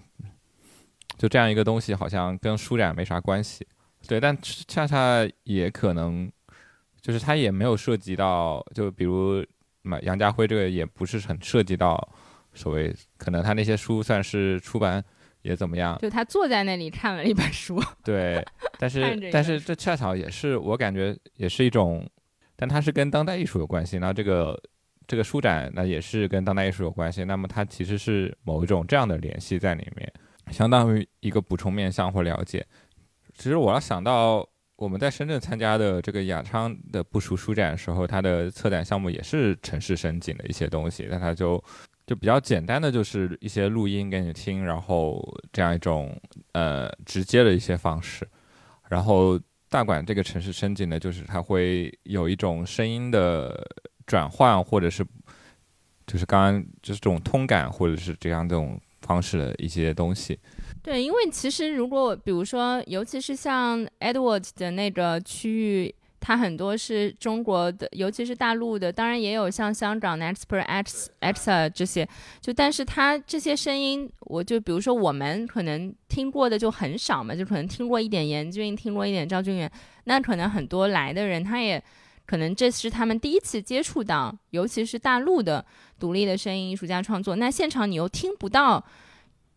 就这样一个东西好像跟书展没啥关系，对，但恰恰也可能，就是它也没有涉及到，就比如嘛，杨家辉这个也不是很涉及到所谓，可能他那些书算是出版。也怎么样？就他坐在那里看了一本书。对，[laughs] 但是但是这恰巧也是我感觉也是一种，但它是跟当代艺术有关系。那这个这个书展那也是跟当代艺术有关系。那么它其实是某一种这样的联系在里面，相当于一个补充面向或了解。其实我要想到我们在深圳参加的这个雅昌的部署书展的时候，它的策展项目也是城市深井的一些东西，那它就。就比较简单的，就是一些录音给你听，然后这样一种呃直接的一些方式，然后大馆这个城市升级呢，就是它会有一种声音的转换，或者是就是刚刚就是这种通感，或者是这样这种方式的一些东西。对，因为其实如果比如说，尤其是像 Edward 的那个区域。它很多是中国的，尤其是大陆的，当然也有像香港 n e x p e r X X 这些，就但是它这些声音，我就比如说我们可能听过的就很少嘛，就可能听过一点严俊，听过一点赵俊元，那可能很多来的人，他也可能这是他们第一次接触到，尤其是大陆的独立的声音艺术家创作，那现场你又听不到。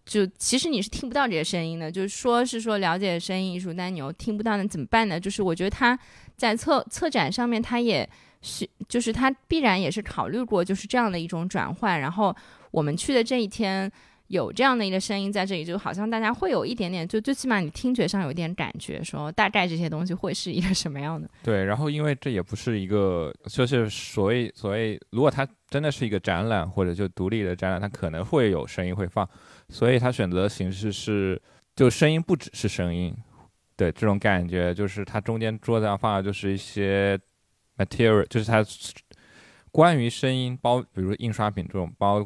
就其实你是听不到这些声音的，就是说是说了解声音艺术，但你又听不到，那怎么办呢？就是我觉得他在策策展上面，他也是，就是他必然也是考虑过，就是这样的一种转换。然后我们去的这一天，有这样的一个声音在这里，就好像大家会有一点点，就最起码你听觉上有一点感觉，说大概这些东西会是一个什么样的。对，然后因为这也不是一个，就是所谓所谓，如果它真的是一个展览或者就独立的展览，它可能会有声音会放。所以他选择的形式是，就声音不只是声音，对这种感觉，就是它中间桌子上放的就是一些 material，就是它关于声音包，比如印刷品这种包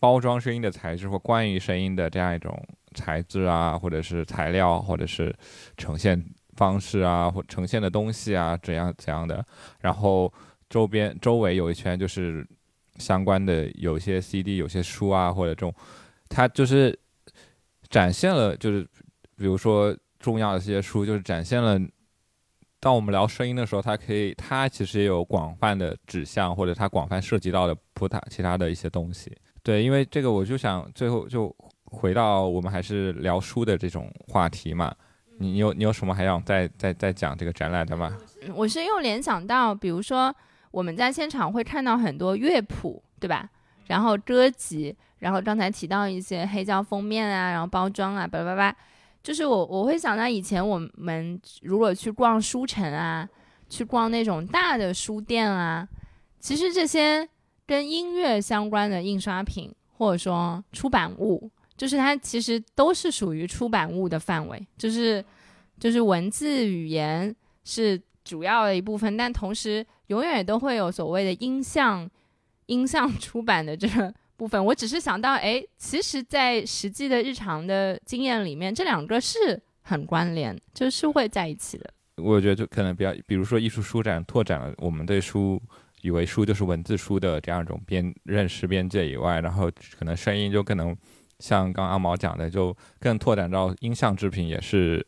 包装声音的材质，或关于声音的这样一种材质啊，或者是材料，或者是呈现方式啊，或呈现的东西啊，怎样怎样的。然后周边周围有一圈就是相关的，有些 CD，有些书啊，或者这种。它就是展现了，就是比如说重要的一些书，就是展现了。当我们聊声音的时候，它可以，它其实也有广泛的指向，或者它广泛涉及到的不他其他的一些东西。对，因为这个，我就想最后就回到我们还是聊书的这种话题嘛。你有你有什么还想再再再讲这个展览的吗？我是又联想到，比如说我们在现场会看到很多乐谱，对吧？然后歌集。然后刚才提到一些黑胶封面啊，然后包装啊，叭叭叭，就是我我会想到以前我们如果去逛书城啊，去逛那种大的书店啊，其实这些跟音乐相关的印刷品或者说出版物，就是它其实都是属于出版物的范围，就是就是文字语言是主要的一部分，但同时永远都会有所谓的音像音像出版的这个。部分，我只是想到，哎，其实，在实际的日常的经验里面，这两个是很关联，就是会在一起的。我觉得就可能比较，比如说艺术书展拓展了我们对书以为书就是文字书的这样一种边认识边界以外，然后可能声音就可能像刚阿毛讲的，就更拓展到音像制品也是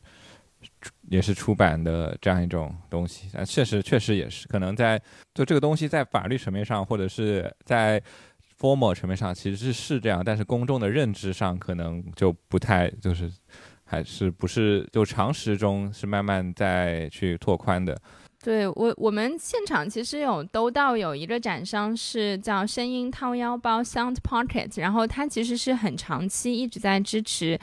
也是出版的这样一种东西。啊，确实确实也是，可能在就这个东西在法律层面上，或者是在 formal 层面上其实是是这样，但是公众的认知上可能就不太，就是还是不是就常识中是慢慢在去拓宽的。对我，我们现场其实有都到有一个展商是叫声音掏腰包 Sound Pocket，然后他其实是很长期一直在支持。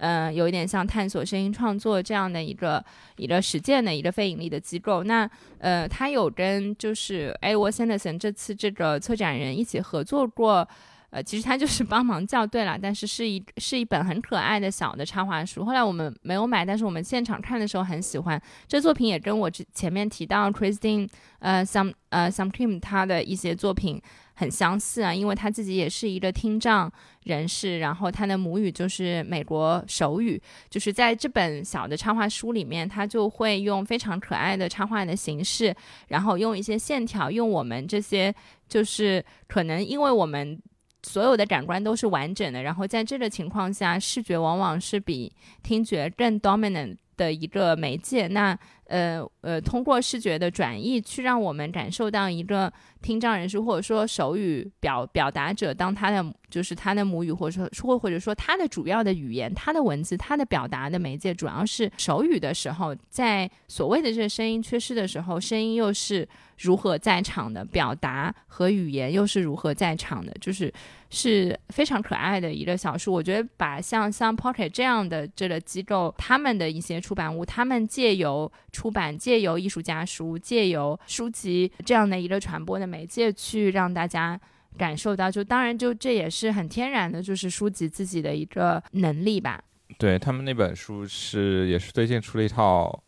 嗯，有一点像探索声音创作这样的一个一个实践的一个非盈利的机构。那呃，他有跟就是 Edward Sanderson 这次这个策展人一起合作过。呃，其实他就是帮忙校对了，但是是一是一本很可爱的小的插画书。后来我们没有买，但是我们现场看的时候很喜欢。这作品也跟我之前面提到 Christine 呃 Some 呃 Some Kim 他的一些作品。很相似啊，因为他自己也是一个听障人士，然后他的母语就是美国手语，就是在这本小的插画书里面，他就会用非常可爱的插画的形式，然后用一些线条，用我们这些就是可能因为我们所有的感官都是完整的，然后在这个情况下，视觉往往是比听觉更 dominant。的一个媒介，那呃呃，通过视觉的转译，去让我们感受到一个听障人士或者说手语表表达者，当他的就是他的母语，或者说或或者说他的主要的语言，他的文字，他的表达的媒介主要是手语的时候，在所谓的这个声音缺失的时候，声音又是如何在场的，表达和语言又是如何在场的，就是。是非常可爱的一个小说，我觉得把像像 Pocket 这样的这个机构，他们的一些出版物，他们借由出版，借由艺术家书，借由书籍这样的一个传播的媒介，去让大家感受到，就当然就这也是很天然的，就是书籍自己的一个能力吧。对他们那本书是也是最近出了一套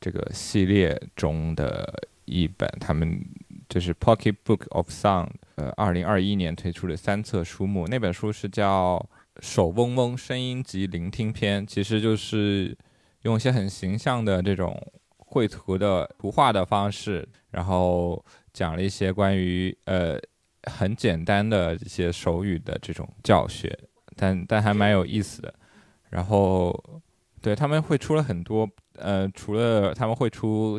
这个系列中的一本，他们就是 Pocket Book of Sound，呃，二零二一年推出的三册书目。那本书是叫《手嗡嗡声音及聆听篇》，其实就是用一些很形象的这种绘图的图画的方式，然后讲了一些关于呃很简单的一些手语的这种教学，但但还蛮有意思的。然后对他们会出了很多。呃，除了他们会出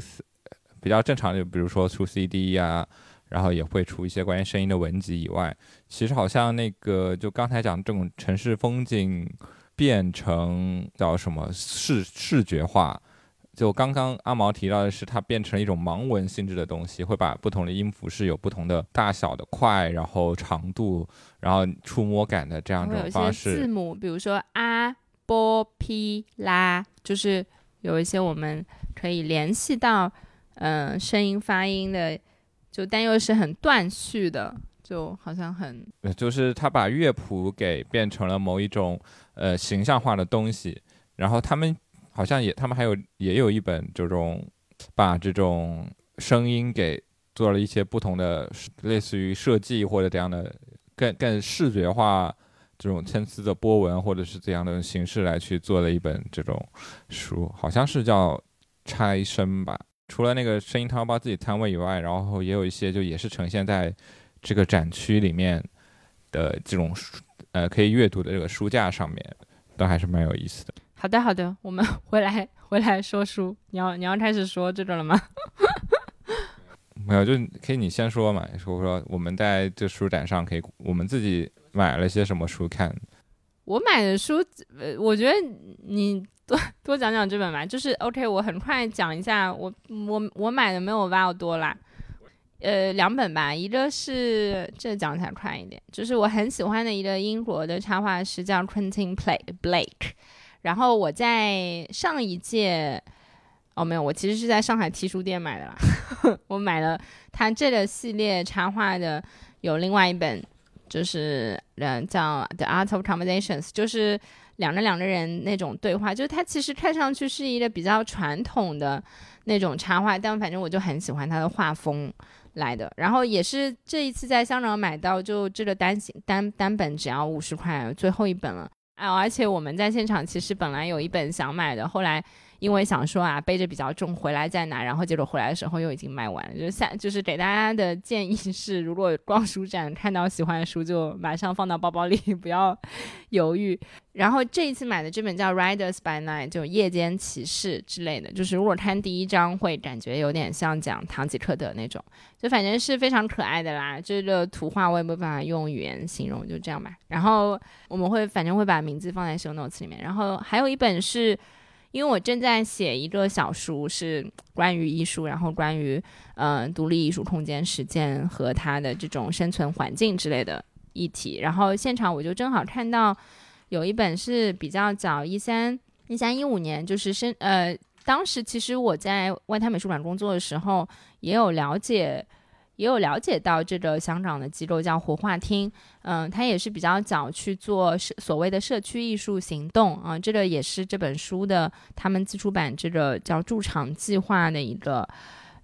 比较正常的，比如说出 CD 呀，然后也会出一些关于声音的文集以外，其实好像那个就刚才讲这种城市风景变成叫什么视视觉化，就刚刚阿毛提到的是，它变成了一种盲文性质的东西，会把不同的音符是有不同的大小的块，然后长度，然后触摸感的这样一种方式。字母，比如说阿、波、p、拉，就是。有一些我们可以联系到，嗯，声音发音的，就但又是很断续的，就好像很，就是他把乐谱给变成了某一种呃形象化的东西，然后他们好像也，他们还有也有一本这种把这种声音给做了一些不同的类似于设计或者这样的更更视觉化。这种参差的波纹，或者是怎样的形式来去做了一本这种书，好像是叫《拆声》吧。除了那个声音汤包自己摊位以外，然后也有一些就也是呈现在这个展区里面的这种书呃可以阅读的这个书架上面，都还是蛮有意思的。好的，好的，我们 [laughs] 回来 [laughs] 回来说书。你要你要开始说这个了吗？[laughs] 没有，就可以你先说嘛。说说我们在这书展上可以我们自己。买了些什么书看？我买的书，呃，我觉得你多多讲讲这本吧。就是 OK，我很快讲一下，我我我买的没有 Val 多啦，呃，两本吧。一个是这讲起来快一点，就是我很喜欢的一个英国的插画师叫 Quentin Play Blake。然后我在上一届，哦，没有，我其实是在上海 T 书店买的啦。[laughs] 我买了他这个系列插画的，有另外一本。就是嗯，叫 The Art of Conversations，就是两个两个人那种对话，就是它其实看上去是一个比较传统的那种插画，但反正我就很喜欢它的画风来的。然后也是这一次在香港买到，就这个单行单单本只要五十块，最后一本了。哎，而且我们在现场其实本来有一本想买的，后来。因为想说啊，背着比较重，回来再拿，然后结果回来的时候又已经卖完了。就下，就是给大家的建议是，如果逛书展看到喜欢的书，就马上放到包包里，不要犹豫。[laughs] 然后这一次买的这本叫《Riders by Night》，就夜间骑士之类的，就是如果看第一章会感觉有点像讲堂吉诃德那种，就反正是非常可爱的啦。这个图画我也没办法用语言形容，就这样吧。然后我们会反正会把名字放在 show notes 里面。然后还有一本是。因为我正在写一个小书，是关于艺术，然后关于嗯独立艺术空间实践和它的这种生存环境之类的议题。然后现场我就正好看到有一本是比较早，一三一三一五年，就是生呃，当时其实我在外滩美术馆工作的时候也有了解。也有了解到这个香港的机构叫活化厅，嗯，它也是比较早去做社所谓的社区艺术行动啊，这个也是这本书的他们自出版这个叫驻场计划的一个，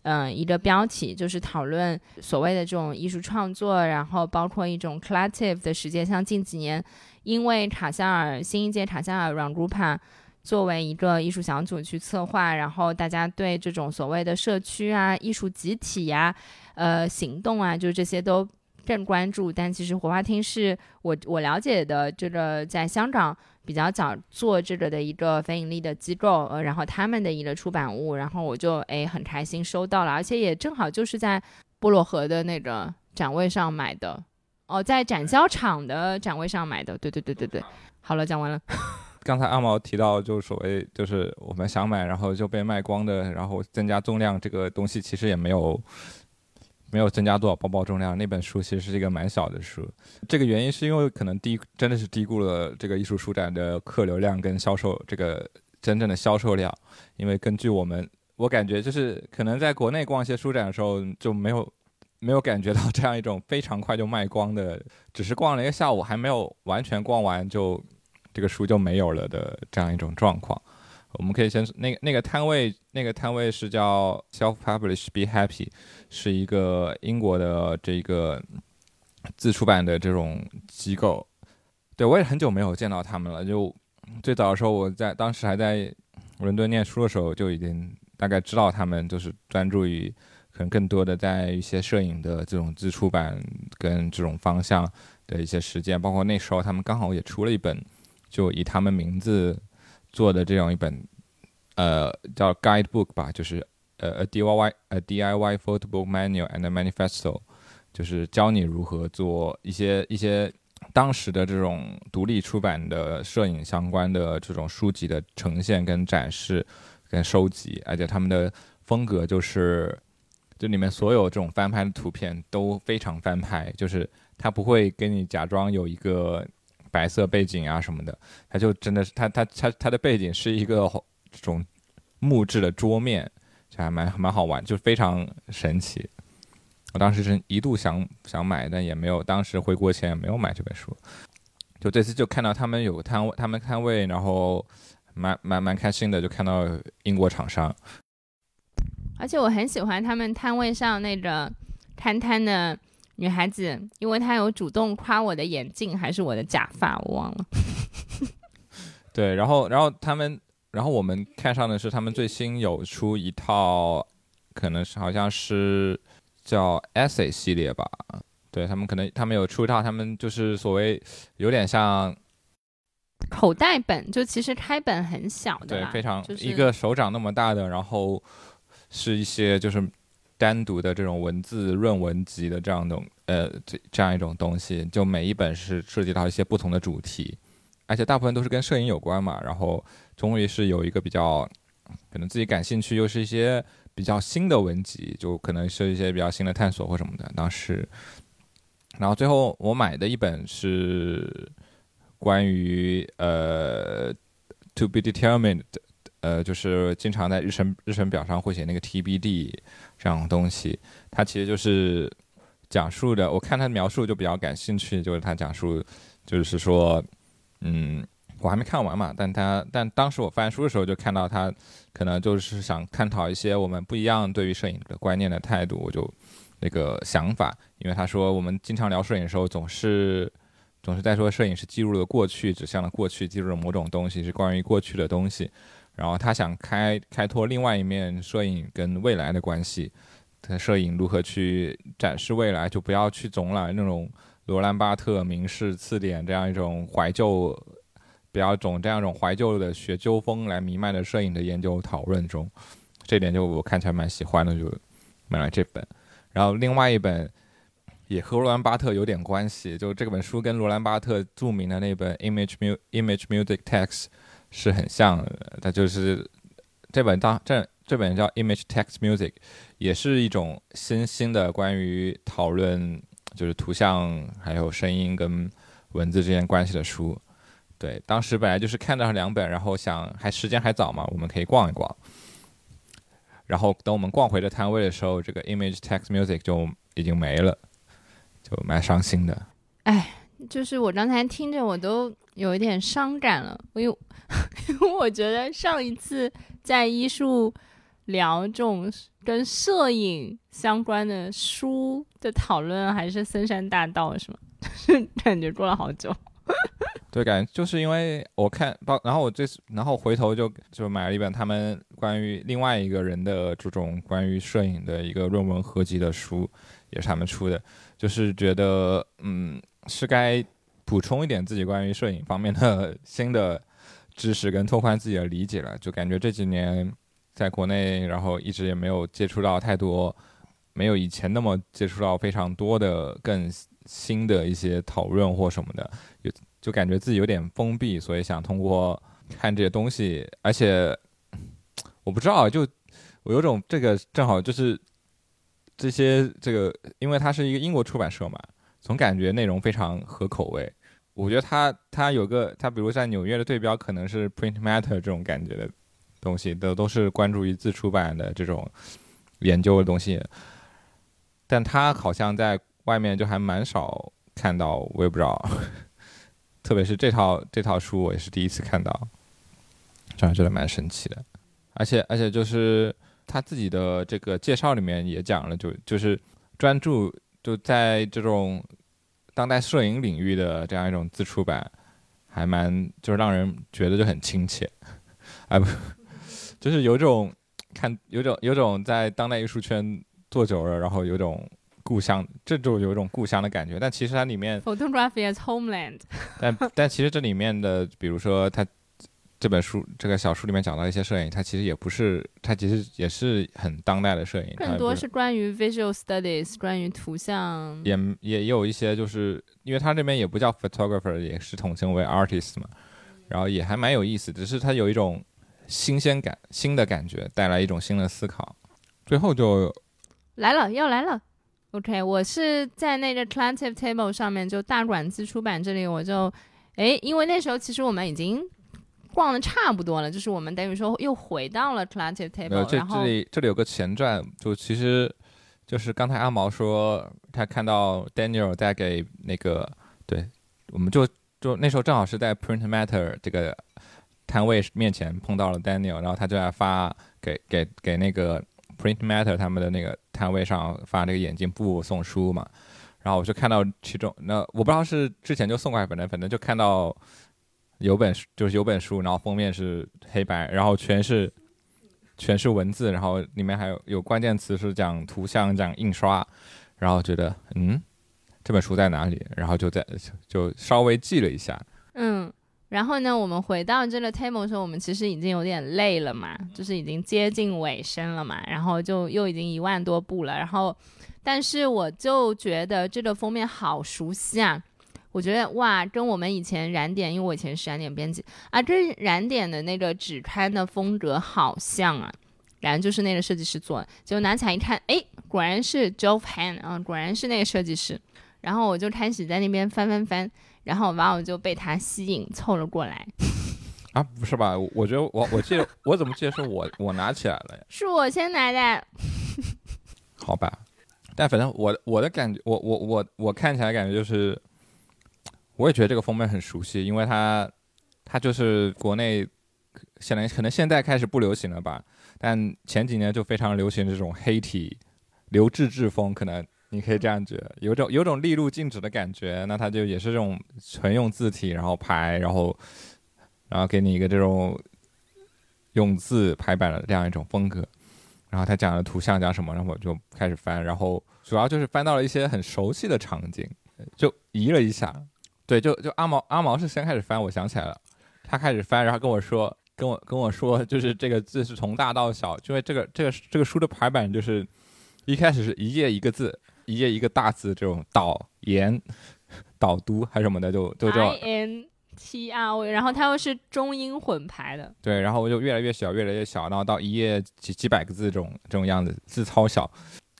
嗯，一个标题，就是讨论所谓的这种艺术创作，然后包括一种 collective 的时间，像近几年因为卡塞尔新一届卡塞尔软 group 作为一个艺术小组去策划，然后大家对这种所谓的社区啊、艺术集体呀。呃，行动啊，就这些都更关注。但其实火花厅是我我了解的这个在香港比较早做这个的一个非盈利的机构。呃，然后他们的一个出版物，然后我就哎很开心收到了，而且也正好就是在波罗河的那个展位上买的。哦，在展销场的展位上买的。对对对对对。好了，讲完了。[laughs] 刚才阿毛提到，就所谓就是我们想买，然后就被卖光的，然后增加重量这个东西，其实也没有。没有增加多少包包重量，那本书其实是一个蛮小的书。这个原因是因为可能低真的是低估了这个艺术书展的客流量跟销售这个真正的销售量。因为根据我们，我感觉就是可能在国内逛一些书展的时候就没有没有感觉到这样一种非常快就卖光的，只是逛了一个下午还没有完全逛完就这个书就没有了的这样一种状况。我们可以先那个那个摊位，那个摊位是叫 Self Publish Be Happy，是一个英国的这个自出版的这种机构。对我也很久没有见到他们了。就最早的时候，我在当时还在伦敦念书的时候，就已经大概知道他们就是专注于可能更多的在一些摄影的这种自出版跟这种方向的一些实践。包括那时候他们刚好也出了一本，就以他们名字。做的这样一本，呃，叫 Guidebook 吧，就是呃 a DIY 呃 DIY photo book manual and manifesto，就是教你如何做一些一些当时的这种独立出版的摄影相关的这种书籍的呈现跟展示跟收集，而且他们的风格就是，这里面所有这种翻拍的图片都非常翻拍，就是他不会跟你假装有一个。白色背景啊什么的，它就真的是它它它它的背景是一个这种木质的桌面，就还蛮蛮好玩，就非常神奇。我当时是一度想想买，但也没有，当时回国前也没有买这本书。就这次就看到他们有个摊位，他们摊位，然后蛮蛮蛮开心的，就看到英国厂商。而且我很喜欢他们摊位上那个摊摊的。女孩子，因为她有主动夸我的眼镜还是我的假发，我忘了。[laughs] 对，然后，然后他们，然后我们看上的是他们最新有出一套，可能是好像是叫 Essay 系列吧。对他们可能他们有出一套，他们就是所谓有点像口袋本，就其实开本很小的，对，非常一个手掌那么大的，然后是一些就是。单独的这种文字论文集的这样的呃这这样一种东西，就每一本是涉及到一些不同的主题，而且大部分都是跟摄影有关嘛。然后终于是有一个比较可能自己感兴趣，又是一些比较新的文集，就可能是一些比较新的探索或什么的。当时，然后最后我买的一本是关于呃 to be determined。呃，就是经常在日程日程表上会写那个 TBD 这样东西，它其实就是讲述的。我看他的描述就比较感兴趣，就是他讲述，就是说，嗯，我还没看完嘛，但他但当时我翻书的时候就看到他可能就是想探讨一些我们不一样对于摄影的观念的态度，我就那个想法，因为他说我们经常聊摄影的时候总是总是在说摄影是记录了过去，指向了过去，记录了某种东西，是关于过去的东西。然后他想开开拓另外一面摄影跟未来的关系，他摄影如何去展示未来，就不要去总揽那种罗兰巴特、明示、次点这样一种怀旧，不要总这样一种怀旧的学究风来弥漫的摄影的研究讨论中，这点就我看起来蛮喜欢的，就买了这本。然后另外一本也和罗兰巴特有点关系，就这本书跟罗兰巴特著名的那本《Image Mu Image Music Text》。是很像，的，它就是这本当这这本叫 Image Text Music，也是一种新兴的关于讨论就是图像还有声音跟文字之间关系的书。对，当时本来就是看到两本，然后想还时间还早嘛，我们可以逛一逛。然后等我们逛回了摊位的时候，这个 Image Text Music 就已经没了，就蛮伤心的。哎，就是我刚才听着我都有一点伤感了，因为。[laughs] 因为我觉得上一次在医术聊这种跟摄影相关的书的讨论，还是森山大道，[laughs] 是吗？感觉过了好久。[laughs] 对，感觉就是因为我看，包然后我这次，然后回头就就买了一本他们关于另外一个人的这种关于摄影的一个论文合集的书，也是他们出的，就是觉得嗯，是该补充一点自己关于摄影方面的 [laughs] 新的。知识跟拓宽自己的理解了，就感觉这几年在国内，然后一直也没有接触到太多，没有以前那么接触到非常多的更新的一些讨论或什么的，就就感觉自己有点封闭，所以想通过看这些东西，而且我不知道，就我有种这个正好就是这些这个，因为它是一个英国出版社嘛，总感觉内容非常合口味。我觉得他他有个他，比如在纽约的对标可能是 Print Matter 这种感觉的东西，都都是关注于自出版的这种研究的东西，但他好像在外面就还蛮少看到，我也不知道，[laughs] 特别是这套这套书，我也是第一次看到这样觉得蛮神奇的。而且而且就是他自己的这个介绍里面也讲了，就就是专注就在这种当代摄影领域的这样一种自出版，还蛮就是让人觉得就很亲切，啊不，就是有种看有种有种在当代艺术圈做久了，然后有种故乡，这就有一种故乡的感觉。但其实它里面 Photography as homeland，但但其实这里面的，比如说他这本书这个小书里面讲到一些摄影，它其实也不是，它其实也是很当代的摄影，更多是关于 visual studies，关于图像。也也有一些，就是因为它这边也不叫 photographer，也是统称为 artist 嘛，然后也还蛮有意思，只是它有一种新鲜感、新的感觉，带来一种新的思考。最后就来了，要来了。OK，我是在那个 Collective Table 上面，就大馆子出版这里，我就，哎，因为那时候其实我们已经逛的差不多了，就是我们等于说又回到了 Collective Table，这这里这里有个前传，就其实就是刚才阿毛说他看到 Daniel 在给那个对，我们就就那时候正好是在 Print Matter 这个摊位面前碰到了 Daniel，然后他就在发给给给那个 Print Matter 他们的那个摊位上发这个眼镜布送书嘛，然后我就看到其中那我不知道是之前就送过来，反正反正就看到有本书就是有本书，然后封面是黑白，然后全是全是文字，然后里面还有有关键词是讲图像、讲印刷，然后觉得嗯，这本书在哪里？然后就在就稍微记了一下，嗯，然后呢，我们回到这个 table 时候，我们其实已经有点累了嘛，就是已经接近尾声了嘛，然后就又已经一万多步了，然后，但是我就觉得这个封面好熟悉啊，我觉得哇，跟我们以前燃点，因为我以前是燃点编辑啊，跟燃点的那个纸刊的风格好像啊，然后就是那个设计师做的，结果拿起来一看，哎，果然是 Jove Han 啊，果然是那个设计师，然后我就开始在那边翻翻翻。然后完我就被他吸引凑了过来，[laughs] 啊，不是吧？我觉得我我记得我怎么记得是我我拿起来了呀？[laughs] 是我先拿的。[laughs] 好吧，但反正我我的感觉，我我我我看起来感觉就是，我也觉得这个封面很熟悉，因为它它就是国内现在可能现在开始不流行了吧，但前几年就非常流行这种黑体刘志志风，可能你可以这样觉得，有种有种利路静止的感觉，那它就也是这种纯用字体，然后排，然后然后给你一个这种用字排版的这样一种风格。然后他讲的图像讲什么，然后我就开始翻，然后主要就是翻到了一些很熟悉的场景，就移了一下。对，就就阿毛阿毛是先开始翻，我想起来了，他开始翻，然后跟我说，跟我跟我说，就是这个字是从大到小，因为这个这个这个书的排版就是一开始是一页一个字，一页一个大字，这种导言、导读还是什么的，就就叫 I N T R 然后它又是中英混排的，对，然后我就越来越小，越来越小，然后到一页几几百个字这种这种样子，字超小。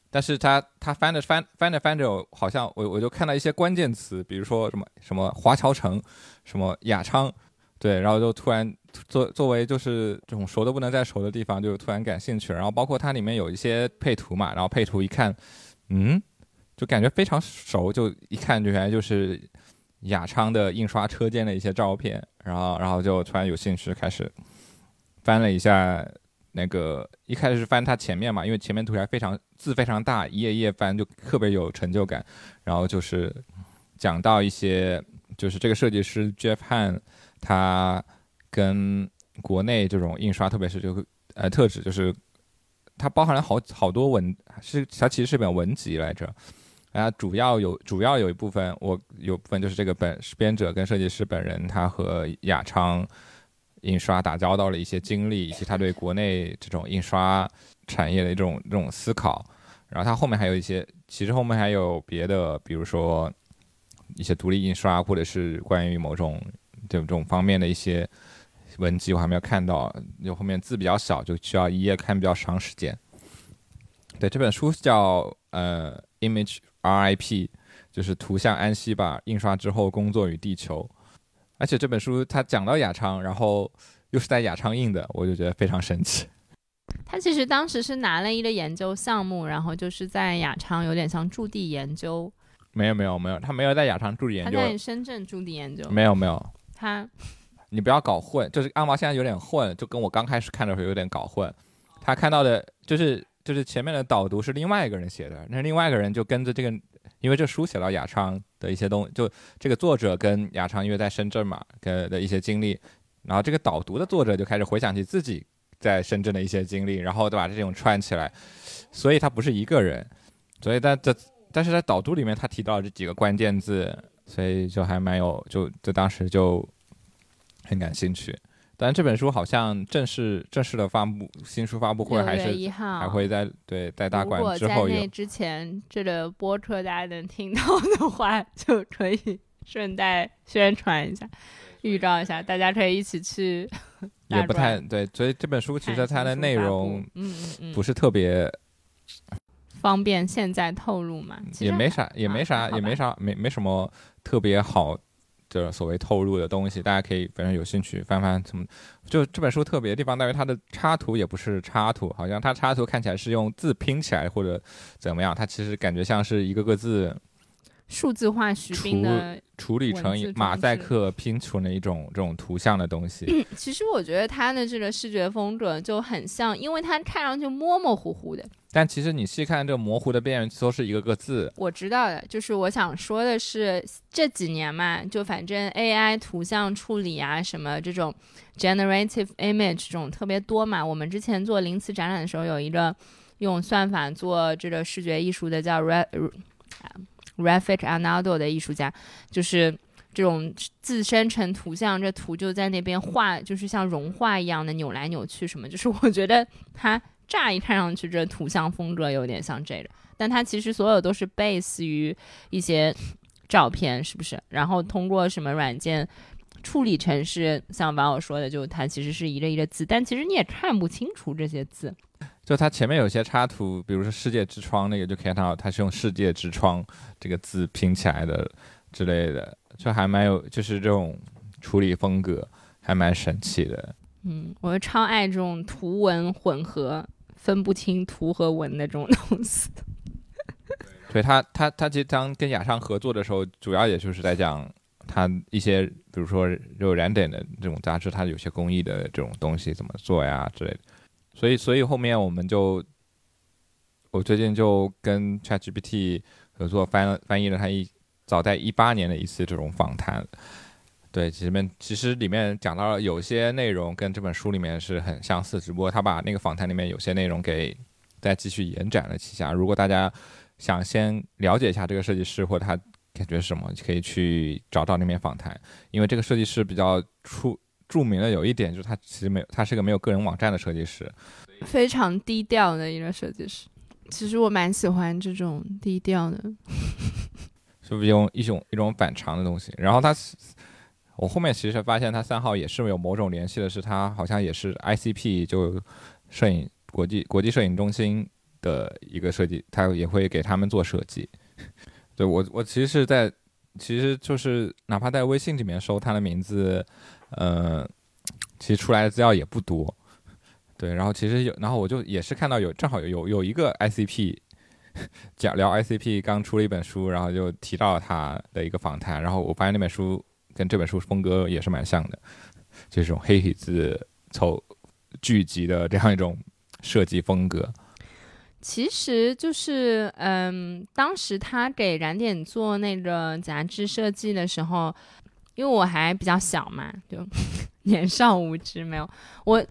但是他他翻着翻翻着翻着，好像我我就看到一些关键词，比如说什么什么华侨城，什么雅昌，对，然后就突然作作为就是这种熟的不能再熟的地方，就突然感兴趣。然后包括它里面有一些配图嘛，然后配图一看，嗯，就感觉非常熟，就一看就原来就是雅昌的印刷车间的一些照片，然后然后就突然有兴趣开始翻了一下那个，一开始是翻它前面嘛，因为前面图还非常字非常大，一页一页翻就特别有成就感。然后就是讲到一些，就是这个设计师 Jeff Han，他跟国内这种印刷，特别是就呃特指就是它包含了好好多文，是它其实是本文集来着。然后，主要有主要有一部分，我有部分就是这个本编者跟设计师本人，他和雅昌印刷打交道的一些经历，以及他对国内这种印刷产业的一种这种思考。然后他后面还有一些，其实后面还有别的，比如说一些独立印刷，或者是关于某种这种方面的一些文集，我还没有看到。就后面字比较小，就需要一页看比较长时间。对，这本书叫呃 Image RIP，就是图像安息吧，印刷之后工作与地球。而且这本书它讲到雅昌，然后又是在雅昌印的，我就觉得非常神奇。他其实当时是拿了一个研究项目，然后就是在雅昌有点像驻地研究，没有没有没有，他没有在雅昌驻地研究，他在深圳驻地研究，没有没有，他你不要搞混，就是阿毛现在有点混，就跟我刚开始看的时候有点搞混。他看到的就是就是前面的导读是另外一个人写的，那另外一个人就跟着这个，因为这书写到雅昌的一些东，就这个作者跟雅昌因为在深圳嘛，跟的一些经历，然后这个导读的作者就开始回想起自己在深圳的一些经历，然后把这种串起来，所以他不是一个人，所以在这但是在导读里面他提到了这几个关键字，所以就还蛮有就就当时就很感兴趣。但这本书好像正式正式的发布新书发布会还是还会在对在大馆之后有果在那之前这个播客大家能听到的话，[laughs] 就可以顺带宣传一下，预告一下，大家可以一起去也不太对，所以这本书其实它的内容嗯嗯嗯，不是特别，方便现在透露嘛，也没啥也没啊啥也没啥没没什么特别好就是所谓透露的东西，大家可以反正有兴趣翻翻怎么。就这本书特别的地方在于它的插图也不是插图，好像它插图看起来是用字拼起来或者怎么样，它其实感觉像是一个个字数字化徐冰的处理成马赛克拼出的一种这种图像的东西。[coughs] 其实我觉得他的这个视觉风格就很像，因为它看上去模模糊糊的。但其实你细看这模糊的边缘都是一个个字，我知道的，就是我想说的是这几年嘛，就反正 AI 图像处理啊，什么这种 generative image 这种特别多嘛。我们之前做零词展览的时候，有一个用算法做这个视觉艺术的叫 Ra Rafik Arnaldo 的艺术家，就是这种自生成图像，这图就在那边画，就是像融化一样的扭来扭去什么。就是我觉得它乍一看上去，这图像风格有点像这个，但它其实所有都是 base 于一些照片，是不是？然后通过什么软件处理成是像网友说的，就它其实是一个一个字，但其实你也看不清楚这些字。就它前面有些插图，比如说“世界之窗”那个，就可以看到它是用“世界之窗”这个字拼起来的之类的，就还蛮有，就是这种处理风格还蛮神奇的。嗯，我就超爱这种图文混合、分不清图和文的这种东西。[laughs] 对他，他他其实当跟雅尚合作的时候，主要也就是在讲他一些，比如说有燃点的这种杂志，它有些工艺的这种东西怎么做呀之类的。所以，所以后面我们就，我最近就跟 ChatGPT 合作翻翻译了他一早在一八年的一次这种访谈。对，其实面其实里面讲到了有些内容跟这本书里面是很相似，只不过他把那个访谈里面有些内容给再继续延展了几下。如果大家想先了解一下这个设计师或者他感觉是什么，可以去找到那篇访谈，因为这个设计师比较出著名的有一点就是他其实没有，他是个没有个人网站的设计师。非常低调的一个设计师。其实我蛮喜欢这种低调的。[laughs] 是不是用一种一种反常的东西？然后他，我后面其实发现他三号也是有某种联系的，是他好像也是 ICP 就摄影国际国际摄影中心的一个设计，他也会给他们做设计。对我我其实是在其实就是哪怕在微信里面搜他的名字，呃，其实出来的资料也不多。对，然后其实有，然后我就也是看到有正好有有有一个 ICP [laughs] 讲聊 ICP 刚出了一本书，然后就提到他的一个访谈，然后我发现那本书跟这本书风格也是蛮像的，就是这种黑体字凑聚集的这样一种设计风格。其实就是，嗯，当时他给燃点做那个杂志设计的时候，因为我还比较小嘛，就 [laughs] 年少无知，没有我，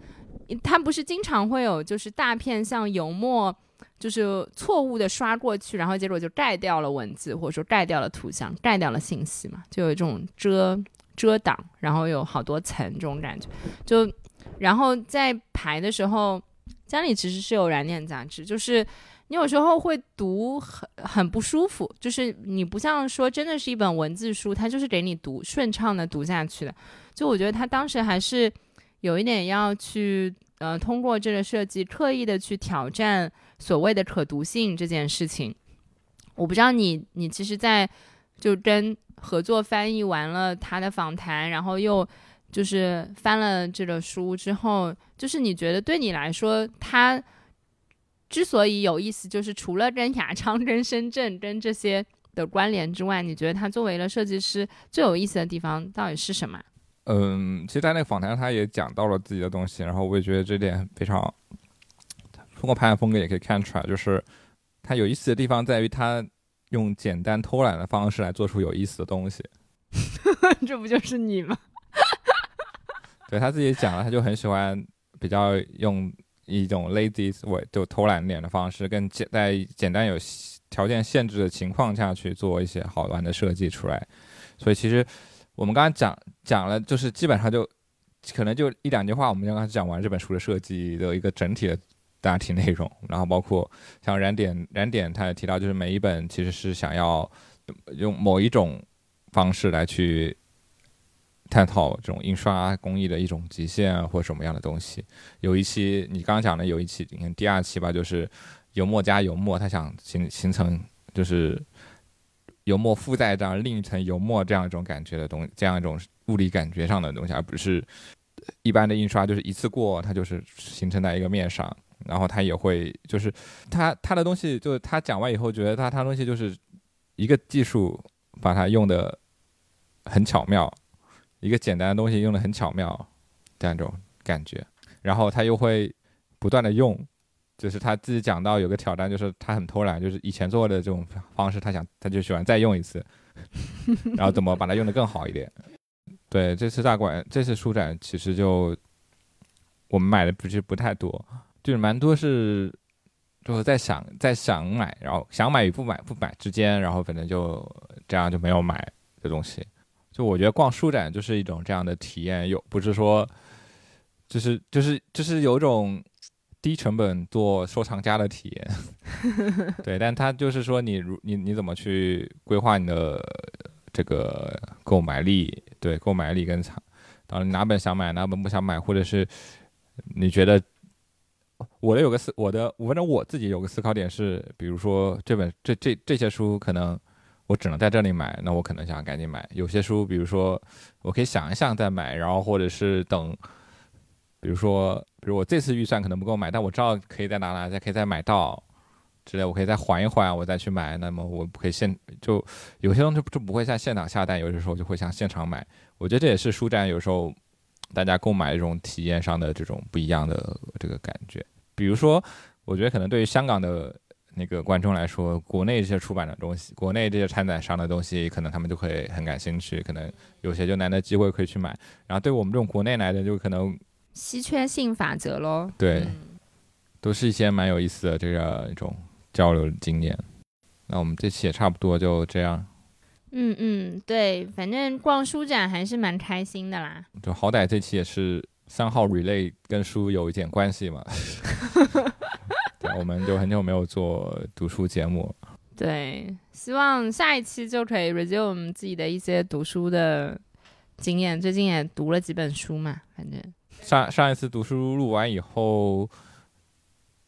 他不是经常会有就是大片像油墨，就是错误的刷过去，然后结果就盖掉了文字，或者说盖掉了图像，盖掉了信息嘛，就有这种遮遮挡，然后有好多层这种感觉，就然后在排的时候。家里其实是有燃点杂志，就是你有时候会读很很不舒服，就是你不像说真的是一本文字书，它就是给你读顺畅的读下去的。就我觉得他当时还是有一点要去呃通过这个设计刻意的去挑战所谓的可读性这件事情。我不知道你你其实，在就跟合作翻译完了他的访谈，然后又。就是翻了这个书之后，就是你觉得对你来说，它之所以有意思，就是除了跟雅昌、跟深圳、跟这些的关联之外，你觉得他作为了设计师最有意思的地方到底是什么？嗯，其实，在那个访谈，他也讲到了自己的东西，然后我也觉得这点非常，通过排版风格也可以看出来，就是他有意思的地方在于他用简单偷懒的方式来做出有意思的东西。[laughs] 这不就是你吗？[laughs] 对他自己讲了，他就很喜欢比较用一种 lazy way 就偷懒点的方式，更简在简单有条件限制的情况下去做一些好玩的设计出来。所以其实我们刚刚讲讲了，就是基本上就可能就一两句话，我们刚刚讲完这本书的设计的一个整体的大体内容。然后包括像燃点燃点，他也提到，就是每一本其实是想要用某一种方式来去。探讨这种印刷工艺的一种极限或什么样的东西。有一期你刚刚讲的有一期，你看第二期吧，就是油墨加油墨，它想形形成就是油墨附带这样另一层油墨这样一种感觉的东西，这样一种物理感觉上的东西，而不是一般的印刷就是一次过，它就是形成在一个面上。然后他也会就是他他的东西，就是他讲完以后觉得他他东西就是一个技术把它用的很巧妙。一个简单的东西用的很巧妙，这样一种感觉，然后他又会不断的用，就是他自己讲到有个挑战，就是他很偷懒，就是以前做的这种方式，他想他就喜欢再用一次，然后怎么把它用的更好一点。对，这次大馆这次书展其实就我们买的不是不太多，就是蛮多是就是在想在想买，然后想买与不买不买之间，然后反正就这样就没有买的东西。就我觉得逛书展就是一种这样的体验，有不是说，就是就是就是有一种低成本做收藏家的体验，[laughs] 对，但他就是说你如你你怎么去规划你的这个购买力，对，购买力跟藏，到哪本想买哪本不想买，或者是你觉得我的有个思我的反正我自己有个思考点是，比如说这本这这这些书可能。我只能在这里买，那我可能想赶紧买。有些书，比如说，我可以想一想再买，然后或者是等，比如说，比如我这次预算可能不够买，但我知道可以在哪哪再可以再买到之类，我可以再缓一缓，我再去买。那么我不可以现就有些东西就不会在现场下单，有的时候就会像现场买。我觉得这也是书展有时候大家购买这种体验上的这种不一样的这个感觉。比如说，我觉得可能对于香港的。那个观众来说，国内这些出版的东西，国内这些参展商的东西，可能他们就会很感兴趣，可能有些就难得机会可以去买。然后对我们这种国内来的，就可能稀缺性法则喽。对，都是一些蛮有意思的这个一种交流经验。那我们这期也差不多就这样。嗯嗯，对，反正逛书展还是蛮开心的啦。就好歹这期也是三号 relay 跟书有一点关系嘛。[laughs] 我们就很久没有做读书节目，[laughs] 对，希望下一期就可以 resume 自己的一些读书的经验。最近也读了几本书嘛，反正上上一次读书录完以后，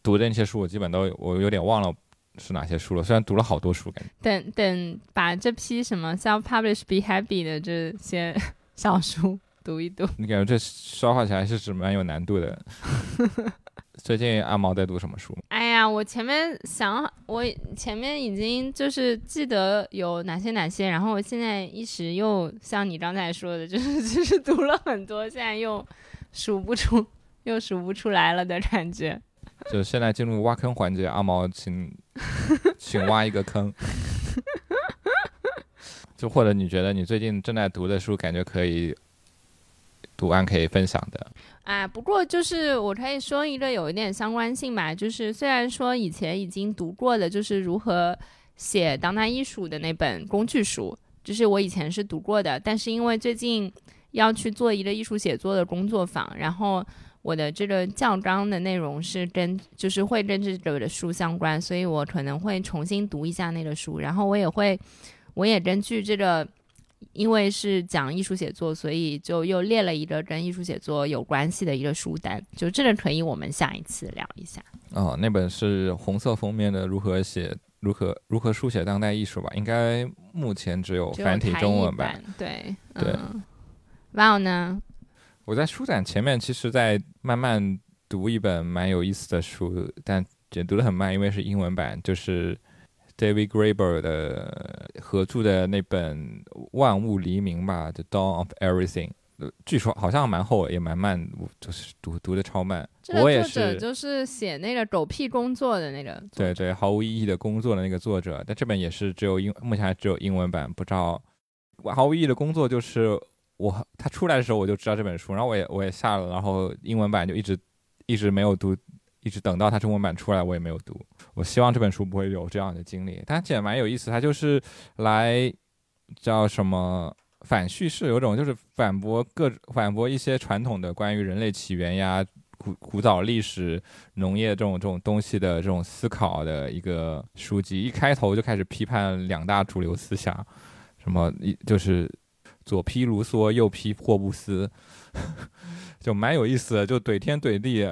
读的那些书我基本都我有点忘了是哪些书了。虽然读了好多书，感觉等等把这批什么 self publish be happy 的这些小书 [laughs] 读一读，你感觉这消化起来是是蛮有难度的。[laughs] 最近阿毛在读什么书？哎呀，我前面想，我前面已经就是记得有哪些哪些，然后我现在一时又像你刚才说的，就是就是读了很多，现在又数不出，又数不出来了的感觉。[laughs] 就现在进入挖坑环节，阿毛，[laughs] 请请挖一个坑。[laughs] 就或者你觉得你最近正在读的书，感觉可以读完可以分享的。啊，不过就是我可以说一个有一点相关性吧，就是虽然说以前已经读过的，就是如何写当代艺术的那本工具书，就是我以前是读过的，但是因为最近要去做一个艺术写作的工作坊，然后我的这个教纲的内容是跟就是会跟这个的书相关，所以我可能会重新读一下那个书，然后我也会，我也根据这个。因为是讲艺术写作，所以就又列了一个跟艺术写作有关系的一个书单，就这个可以我们下一次聊一下。哦，那本是红色封面的《如何写如何如何书写当代艺术》吧？应该目前只有繁体中文版。对对。哇哦呢？我在书展前面，其实在慢慢读一本蛮有意思的书，但也读得很慢，因为是英文版，就是。David Graeber 的合著的那本《万物黎明》吧，《The Dawn of Everything》，呃据说好像蛮厚，也蛮慢，就是读读的超慢。这个我也作者是，就是写那个狗屁工作的那个，对对，毫无意义的工作的那个作者，但这本也是只有英，目前还只有英文版，不知道。我毫无意义的工作就是我他出来的时候我就知道这本书，然后我也我也下了，然后英文版就一直一直没有读，一直等到它中文版出来我也没有读。我希望这本书不会有这样的经历，它其实蛮有意思，它就是来叫什么反叙事，有种就是反驳各反驳一些传统的关于人类起源呀、古古早历史、农业这种这种东西的这种思考的一个书籍。一开头就开始批判两大主流思想，什么一就是左批卢梭，右批霍布斯，[laughs] 就蛮有意思的，就怼天怼地。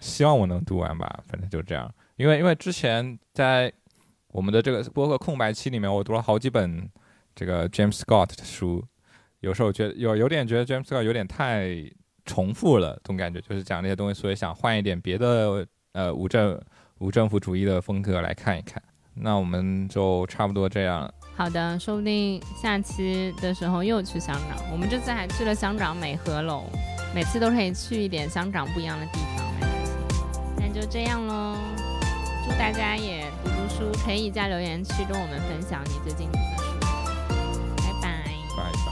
希望我能读完吧，反正就这样。因为因为之前在我们的这个播客空白期里面，我读了好几本这个 James Scott 的书，有时候觉得有有点觉得 James Scott 有点太重复了，总感觉就是讲那些东西，所以想换一点别的呃无政无政府主义的风格来看一看。那我们就差不多这样。好的，说不定下期的时候又去香港。我们这次还去了香港美和楼，每次都可以去一点香港不一样的地方，那就这样喽，祝大家也读读书，可以在留言区跟我们分享你最近读的书。拜拜。